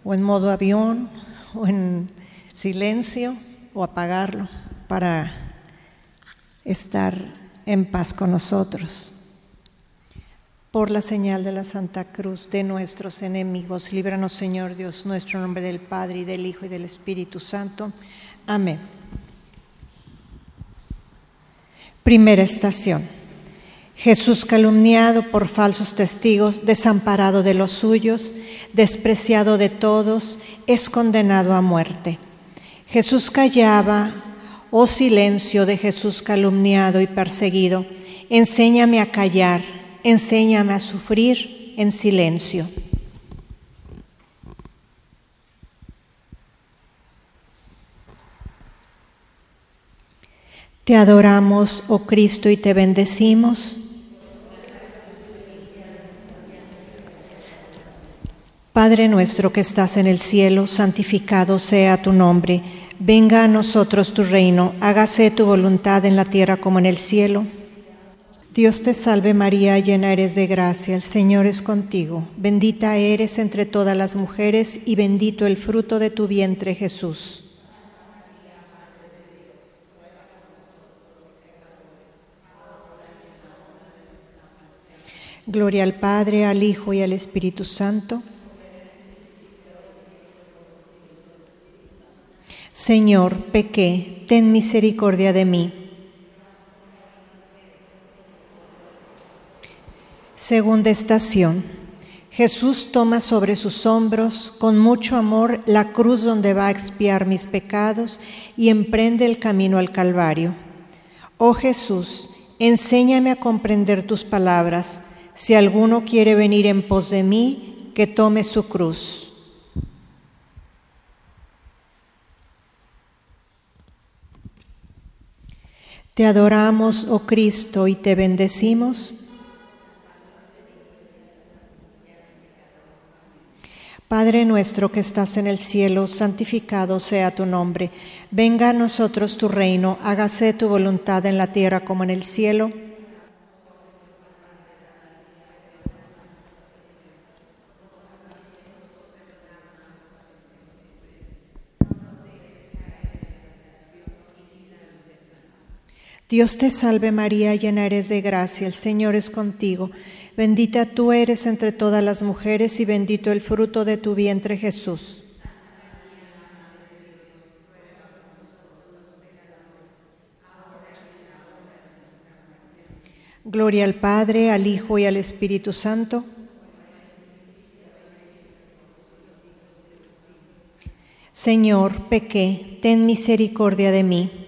o en modo avión o en silencio o apagarlo para estar en paz con nosotros. Por la señal de la Santa Cruz de nuestros enemigos, líbranos Señor Dios nuestro, nombre del Padre y del Hijo y del Espíritu Santo. Amén. Primera estación. Jesús calumniado por falsos testigos, desamparado de los suyos, despreciado de todos, es condenado a muerte. Jesús callaba, oh silencio de Jesús calumniado y perseguido, enséñame a callar, enséñame a sufrir en silencio. Te adoramos, oh Cristo, y te bendecimos. Padre nuestro que estás en el cielo, santificado sea tu nombre. Venga a nosotros tu reino, hágase tu voluntad en la tierra como en el cielo. Dios te salve María, llena eres de gracia, el Señor es contigo. Bendita eres entre todas las mujeres y bendito el fruto de tu vientre Jesús. Gloria al Padre, al Hijo y al Espíritu Santo. Señor, pequé, ten misericordia de mí. Segunda estación. Jesús toma sobre sus hombros con mucho amor la cruz donde va a expiar mis pecados y emprende el camino al Calvario. Oh Jesús, enséñame a comprender tus palabras. Si alguno quiere venir en pos de mí, que tome su cruz. Te adoramos, oh Cristo, y te bendecimos. Padre nuestro que estás en el cielo, santificado sea tu nombre. Venga a nosotros tu reino, hágase tu voluntad en la tierra como en el cielo. Dios te salve María, llena eres de gracia, el Señor es contigo. Bendita tú eres entre todas las mujeres y bendito el fruto de tu vientre Jesús. Gloria al Padre, al Hijo y al Espíritu Santo. Señor, pequé, ten misericordia de mí.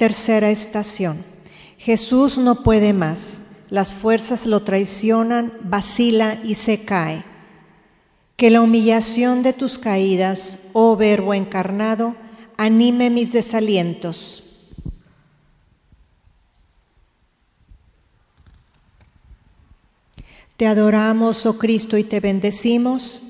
Tercera estación. Jesús no puede más. Las fuerzas lo traicionan, vacila y se cae. Que la humillación de tus caídas, oh Verbo encarnado, anime mis desalientos. Te adoramos, oh Cristo, y te bendecimos.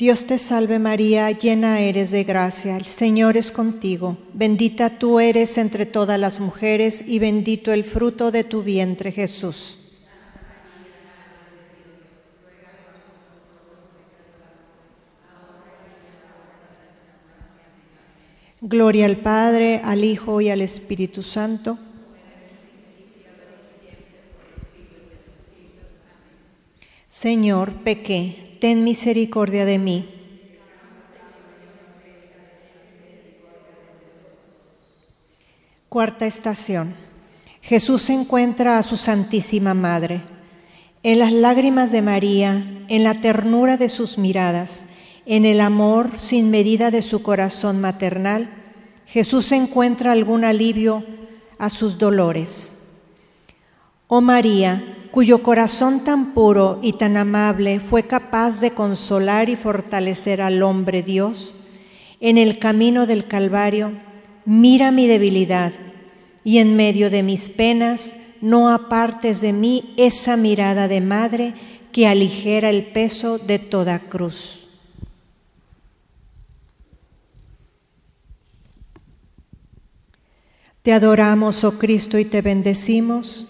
Dios te salve María, llena eres de gracia, el Señor es contigo, bendita tú eres entre todas las mujeres y bendito el fruto de tu vientre Jesús. Gloria al Padre, al Hijo y al Espíritu Santo. Señor, pequé, ten misericordia de mí. Cuarta estación. Jesús encuentra a su Santísima Madre. En las lágrimas de María, en la ternura de sus miradas, en el amor sin medida de su corazón maternal, Jesús encuentra algún alivio a sus dolores. Oh María, cuyo corazón tan puro y tan amable fue capaz de consolar y fortalecer al hombre Dios, en el camino del Calvario, mira mi debilidad y en medio de mis penas no apartes de mí esa mirada de madre que aligera el peso de toda cruz. Te adoramos, oh Cristo, y te bendecimos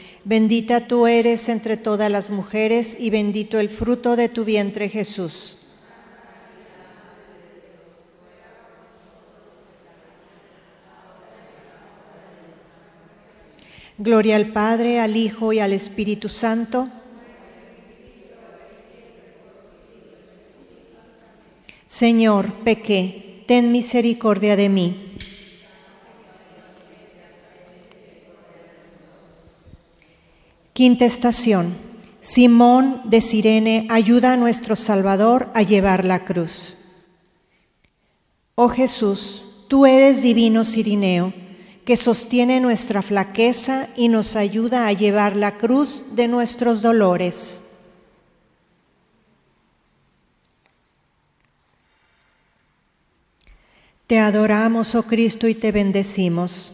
Bendita tú eres entre todas las mujeres y bendito el fruto de tu vientre Jesús. Gloria al Padre, al Hijo y al Espíritu Santo. Señor, pequé, ten misericordia de mí. Quinta estación. Simón de Sirene ayuda a nuestro Salvador a llevar la cruz. Oh Jesús, tú eres divino Sirineo, que sostiene nuestra flaqueza y nos ayuda a llevar la cruz de nuestros dolores. Te adoramos, oh Cristo, y te bendecimos.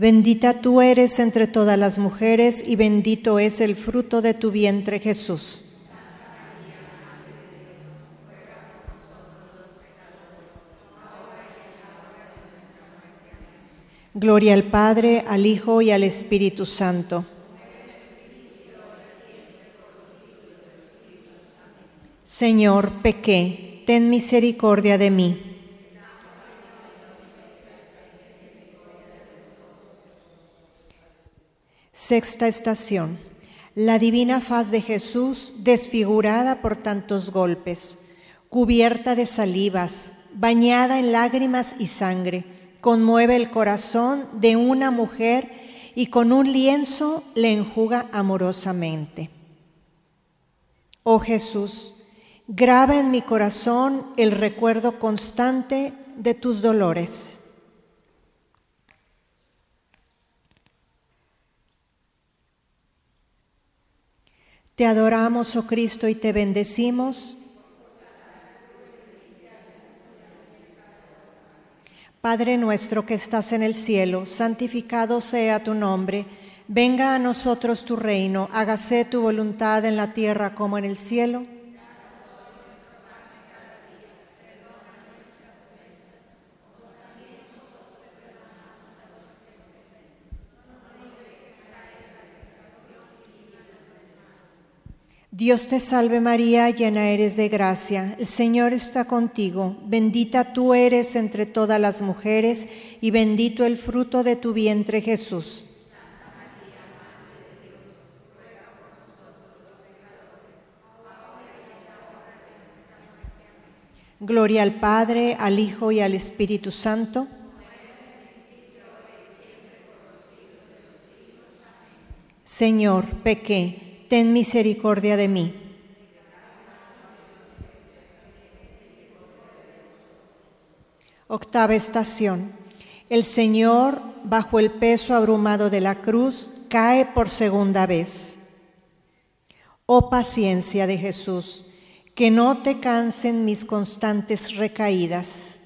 Bendita tú eres entre todas las mujeres y bendito es el fruto de tu vientre Jesús. Gloria al Padre, al Hijo y al Espíritu Santo. Señor, pequé, ten misericordia de mí. Sexta estación. La divina faz de Jesús desfigurada por tantos golpes, cubierta de salivas, bañada en lágrimas y sangre, conmueve el corazón de una mujer y con un lienzo le enjuga amorosamente. Oh Jesús, graba en mi corazón el recuerdo constante de tus dolores Te adoramos, oh Cristo, y te bendecimos. Padre nuestro que estás en el cielo, santificado sea tu nombre. Venga a nosotros tu reino, hágase tu voluntad en la tierra como en el cielo. Dios te salve María, llena eres de gracia, el Señor está contigo, bendita tú eres entre todas las mujeres y bendito el fruto de tu vientre Jesús. Gloria al Padre, al Hijo y al Espíritu Santo. Señor, pequé, ten misericordia de mí. Octava estación. El Señor, bajo el peso abrumado de la cruz, cae por segunda vez. Oh paciencia de Jesús, que no te cansen mis constantes recaídas.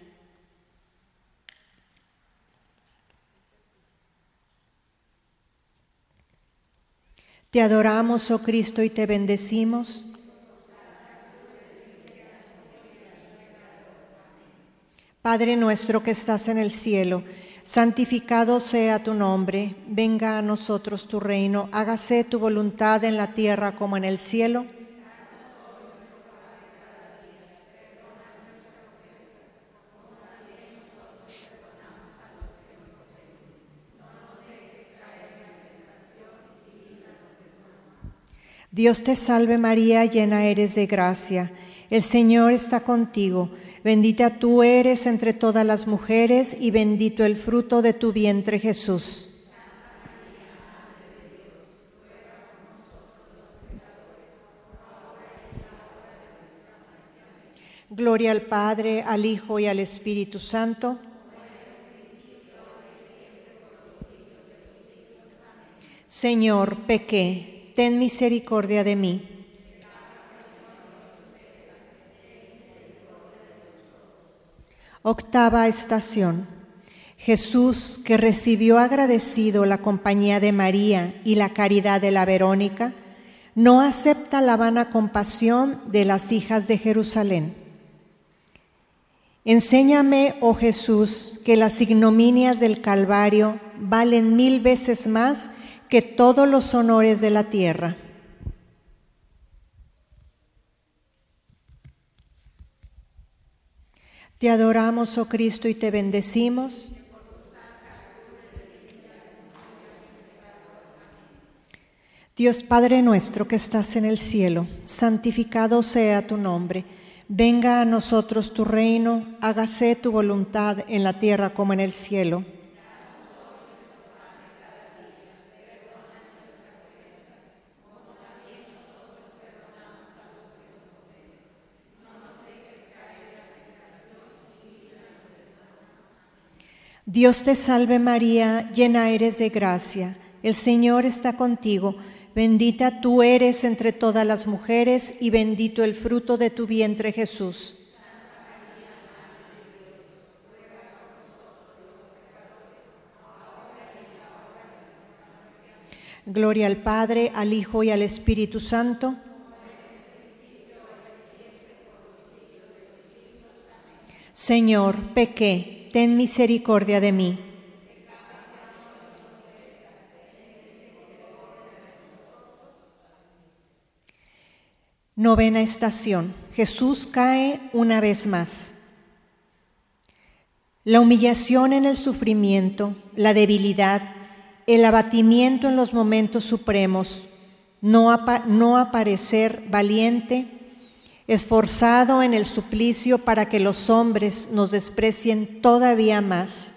Te adoramos, oh Cristo, y te bendecimos. Padre nuestro que estás en el cielo, santificado sea tu nombre, venga a nosotros tu reino, hágase tu voluntad en la tierra como en el cielo. Dios te salve María, llena eres de gracia, el Señor está contigo, bendita tú eres entre todas las mujeres y bendito el fruto de tu vientre Jesús. Gloria al Padre, al Hijo y al Espíritu Santo. Señor, pequé, ten misericordia de mí. Octava estación. Jesús, que recibió agradecido la compañía de María y la caridad de la Verónica, no acepta la vana compasión de las hijas de Jerusalén. Enséñame, oh Jesús, que las ignominias del Calvario valen mil veces más que todos los honores de la tierra. Te adoramos, oh Cristo, y te bendecimos. Dios Padre nuestro que estás en el cielo, santificado sea tu nombre. Venga a nosotros tu reino, hágase tu voluntad en la tierra como en el cielo. Dios te salve María, llena eres de gracia, el Señor está contigo, bendita tú eres entre todas las mujeres y bendito el fruto de tu vientre Jesús. Gloria al Padre, al Hijo y al Espíritu Santo. Señor, pequé, ten misericordia de mí. Novena estación. Jesús cae una vez más. La humillación en el sufrimiento, la debilidad, el abatimiento en los momentos supremos, no, no aparecer valiente, esforzado en el suplicio para que los hombres nos desprecien todavía más.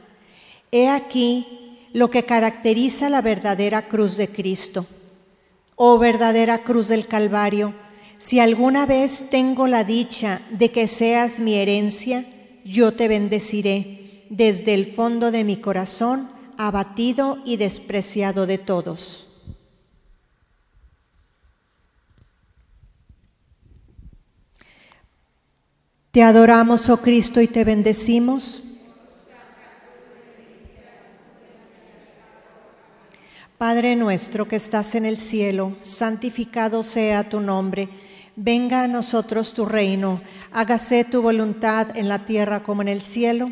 He aquí lo que caracteriza la verdadera cruz de Cristo. Oh verdadera cruz del Calvario, si alguna vez tengo la dicha de que seas mi herencia, yo te bendeciré desde el fondo de mi corazón, abatido y despreciado de todos. Te adoramos, oh Cristo, y te bendecimos. Padre nuestro que estás en el cielo, santificado sea tu nombre. Venga a nosotros tu reino. Hágase tu voluntad en la tierra como en el cielo.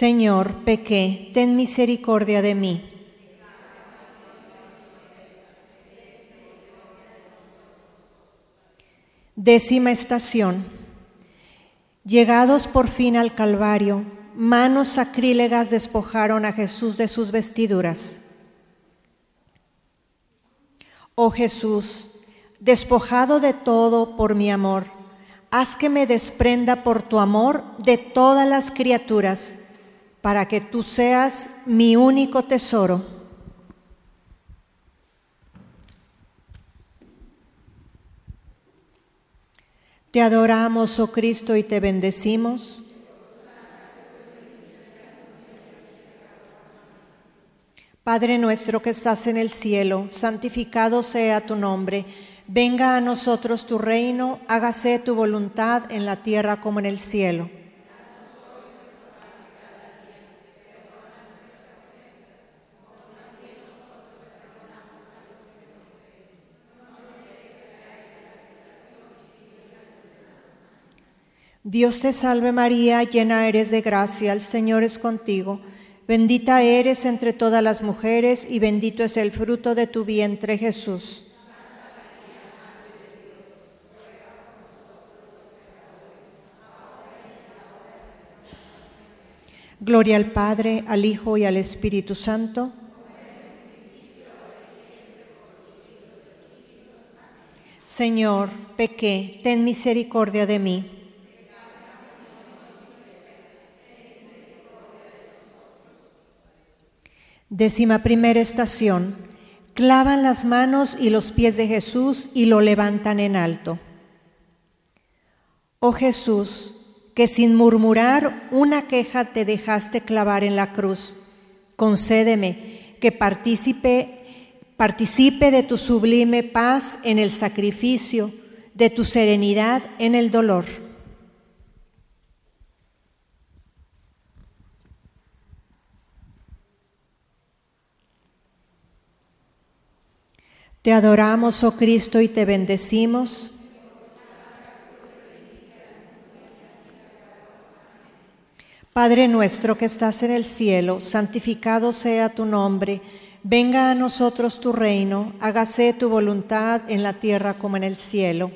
Señor, pequé, ten misericordia de mí. Décima estación. Llegados por fin al Calvario, manos sacrílegas despojaron a Jesús de sus vestiduras. Oh Jesús, despojado de todo por mi amor, haz que me desprenda por tu amor de todas las criaturas para que tú seas mi único tesoro. Te adoramos, oh Cristo, y te bendecimos. Padre nuestro que estás en el cielo, santificado sea tu nombre. Venga a nosotros tu reino, hágase tu voluntad en la tierra como en el cielo. Dios te salve María, llena eres de gracia, el Señor es contigo. Bendita eres entre todas las mujeres y bendito es el fruto de tu vientre Jesús. Gloria al Padre, al Hijo y al Espíritu Santo. Señor, pequé, ten misericordia de mí. Décima primera estación. Clavan las manos y los pies de Jesús y lo levantan en alto. Oh Jesús, que sin murmurar una queja te dejaste clavar en la cruz, concédeme que participe, participe de tu sublime paz en el sacrificio, de tu serenidad en el dolor. Te adoramos, oh Cristo, y te bendecimos. Padre nuestro que estás en el cielo, santificado sea tu nombre, venga a nosotros tu reino, hágase tu voluntad en la tierra como en el cielo.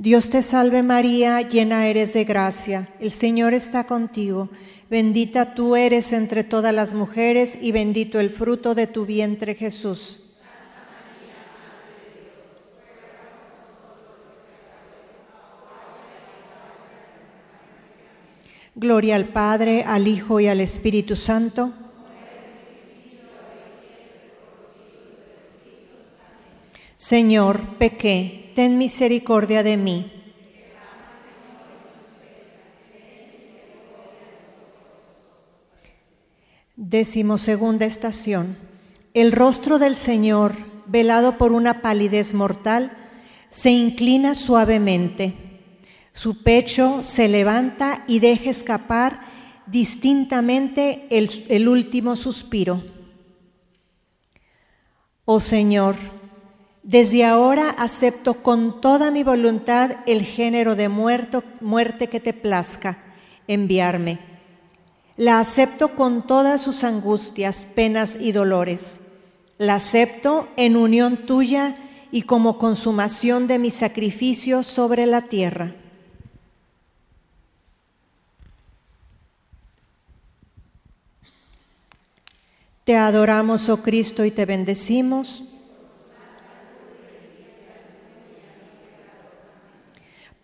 Dios te salve María, llena eres de gracia, el Señor está contigo, bendita tú eres entre todas las mujeres y bendito el fruto de tu vientre Jesús. Gloria al Padre, al Hijo y al Espíritu Santo. Señor, pequé ten misericordia de mí. Decimosegunda estación. El rostro del Señor, velado por una palidez mortal, se inclina suavemente. Su pecho se levanta y deja escapar distintamente el, el último suspiro. Oh Señor, desde ahora acepto con toda mi voluntad el género de muerte que te plazca enviarme. La acepto con todas sus angustias, penas y dolores. La acepto en unión tuya y como consumación de mi sacrificio sobre la tierra. Te adoramos, oh Cristo, y te bendecimos.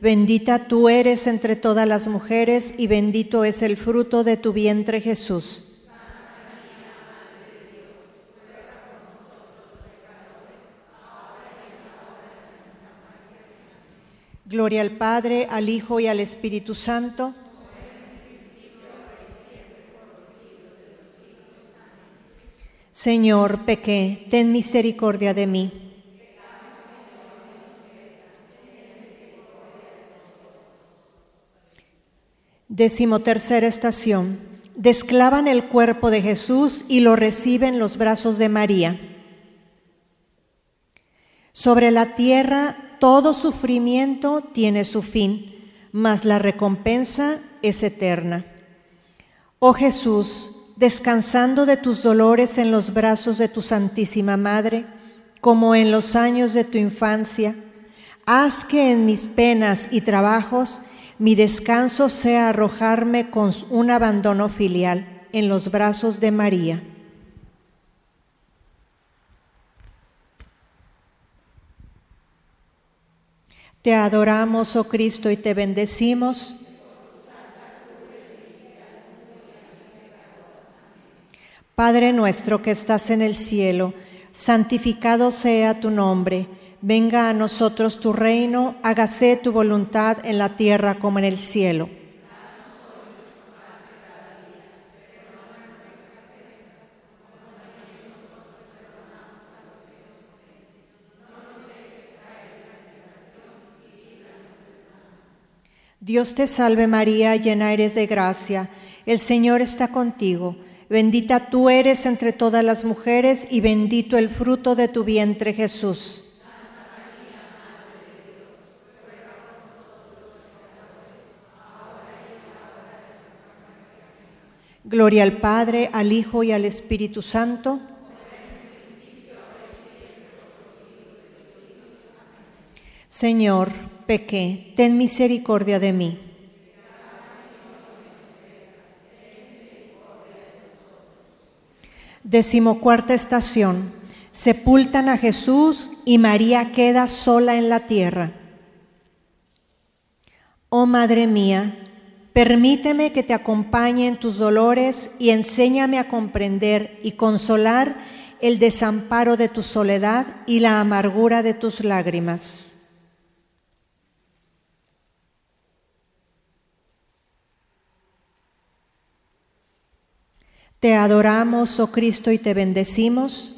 bendita tú eres entre todas las mujeres y bendito es el fruto de tu vientre Jesús. Gloria al Padre, al Hijo y al Espíritu Santo. Señor, pequé, ten misericordia de mí. Decimotercera estación. Desclavan el cuerpo de Jesús y lo reciben los brazos de María. Sobre la tierra todo sufrimiento tiene su fin, mas la recompensa es eterna. Oh Jesús, descansando de tus dolores en los brazos de tu Santísima Madre, como en los años de tu infancia, haz que en mis penas y trabajos mi descanso sea arrojarme con un abandono filial en los brazos de María. Te adoramos, oh Cristo, y te bendecimos. Padre nuestro que estás en el cielo, santificado sea tu nombre. Venga a nosotros tu reino, hágase tu voluntad en la tierra como en el cielo. Dios te salve María, llena eres de gracia, el Señor está contigo, bendita tú eres entre todas las mujeres y bendito el fruto de tu vientre Jesús. Gloria al Padre, al Hijo y al Espíritu Santo. Señor, pequé, ten misericordia de mí. Decimocuarta estación. Sepultan a Jesús y María queda sola en la tierra. Oh Madre mía, permíteme que te acompañe en tus dolores y enséñame a comprender y consolar el desamparo de tu soledad y la amargura de tus lágrimas. Te adoramos, oh Cristo, y te bendecimos.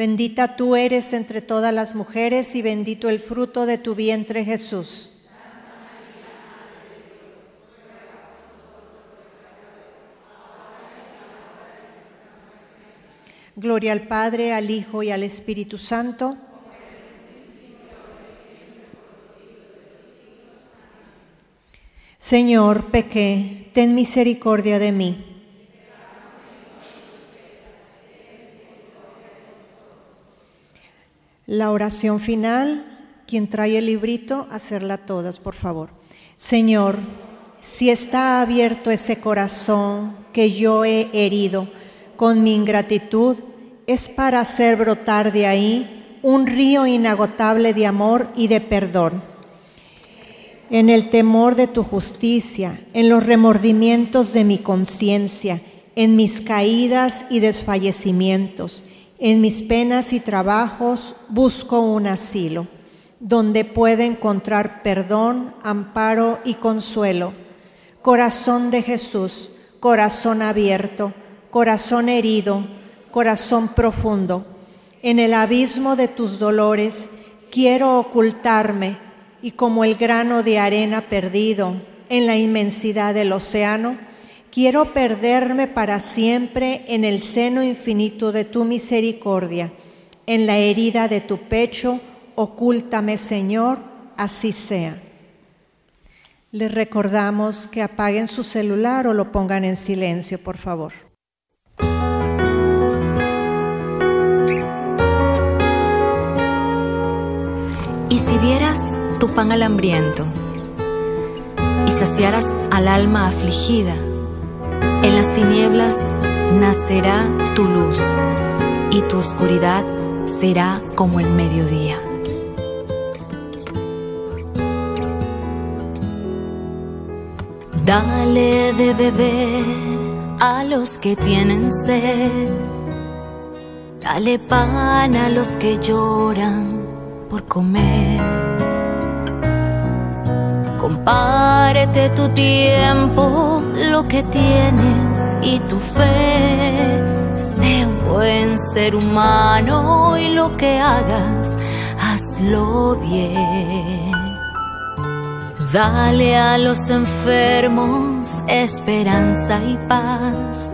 bendita tú eres entre todas las mujeres y bendito el fruto de tu vientre Jesús. Gloria al Padre, al Hijo y al Espíritu Santo. Señor, pequé, ten misericordia de mí. La oración final, quien trae el librito, hacerla todas, por favor. Señor, si está abierto ese corazón que yo he herido con mi ingratitud, es para hacer brotar de ahí un río inagotable de amor y de perdón. En el temor de tu justicia, en los remordimientos de mi conciencia, en mis caídas y desfallecimientos, en mis penas y trabajos, busco un asilo donde pueda encontrar perdón, amparo y consuelo. Corazón de Jesús, corazón abierto, corazón herido, corazón profundo. En el abismo de tus dolores quiero ocultarme y como el grano de arena perdido en la inmensidad del océano, quiero perderme para siempre en el seno infinito de tu misericordia, en la herida de tu pecho, ocúltame Señor, así sea. Les recordamos que apaguen su celular o lo pongan en silencio, por favor. Y si dieras tu pan al hambriento y saciaras al alma afligida, en las tinieblas nacerá tu luz y tu oscuridad será como el mediodía. Dale de beber a los que tienen sed. Dale pan a los que lloran por comer. Compárete tu tiempo, lo que tienes y tu fe. Sé un buen ser humano y lo que hagas, hazlo bien. Dale a los enfermos esperanza y paz.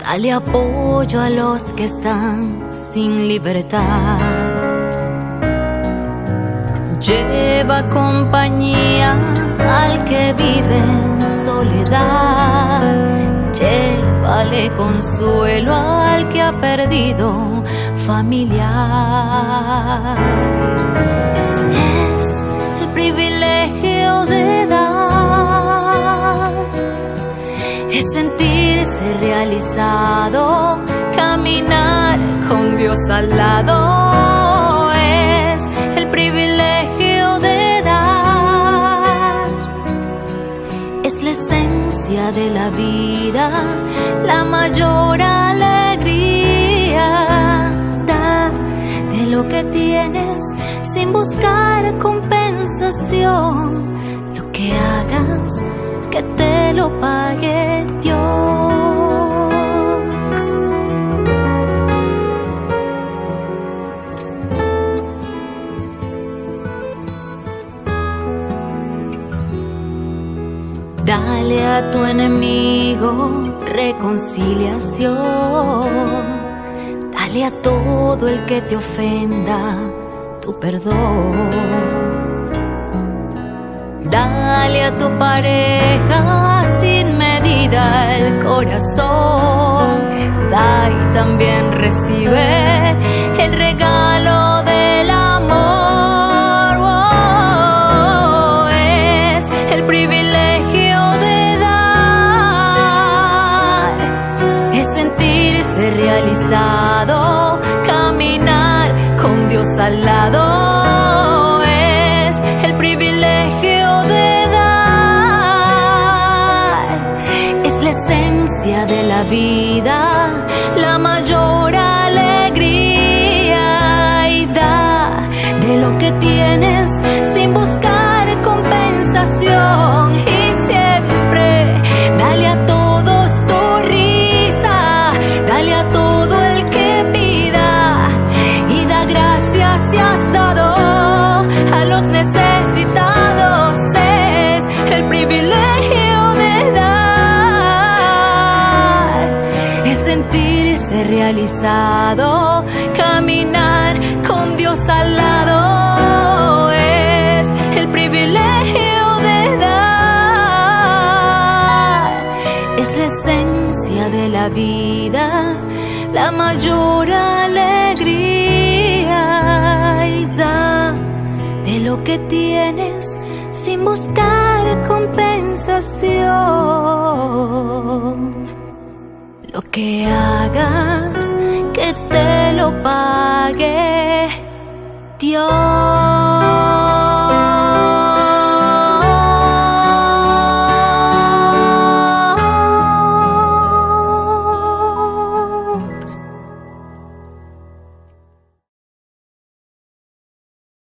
Dale apoyo a los que están sin libertad. Lleva compañía al que vive en soledad. Llévale consuelo al que ha perdido familiar. Es el privilegio de dar. Es sentirse realizado, caminar con Dios al lado. De la vida, la mayor alegría. Da de lo que tienes sin buscar compensación. Lo que hagas, que te lo pague Dios. A tu enemigo reconciliación. Dale a todo el que te ofenda tu perdón. Dale a tu pareja sin medida el corazón. Da y también recibe el regalo que tienes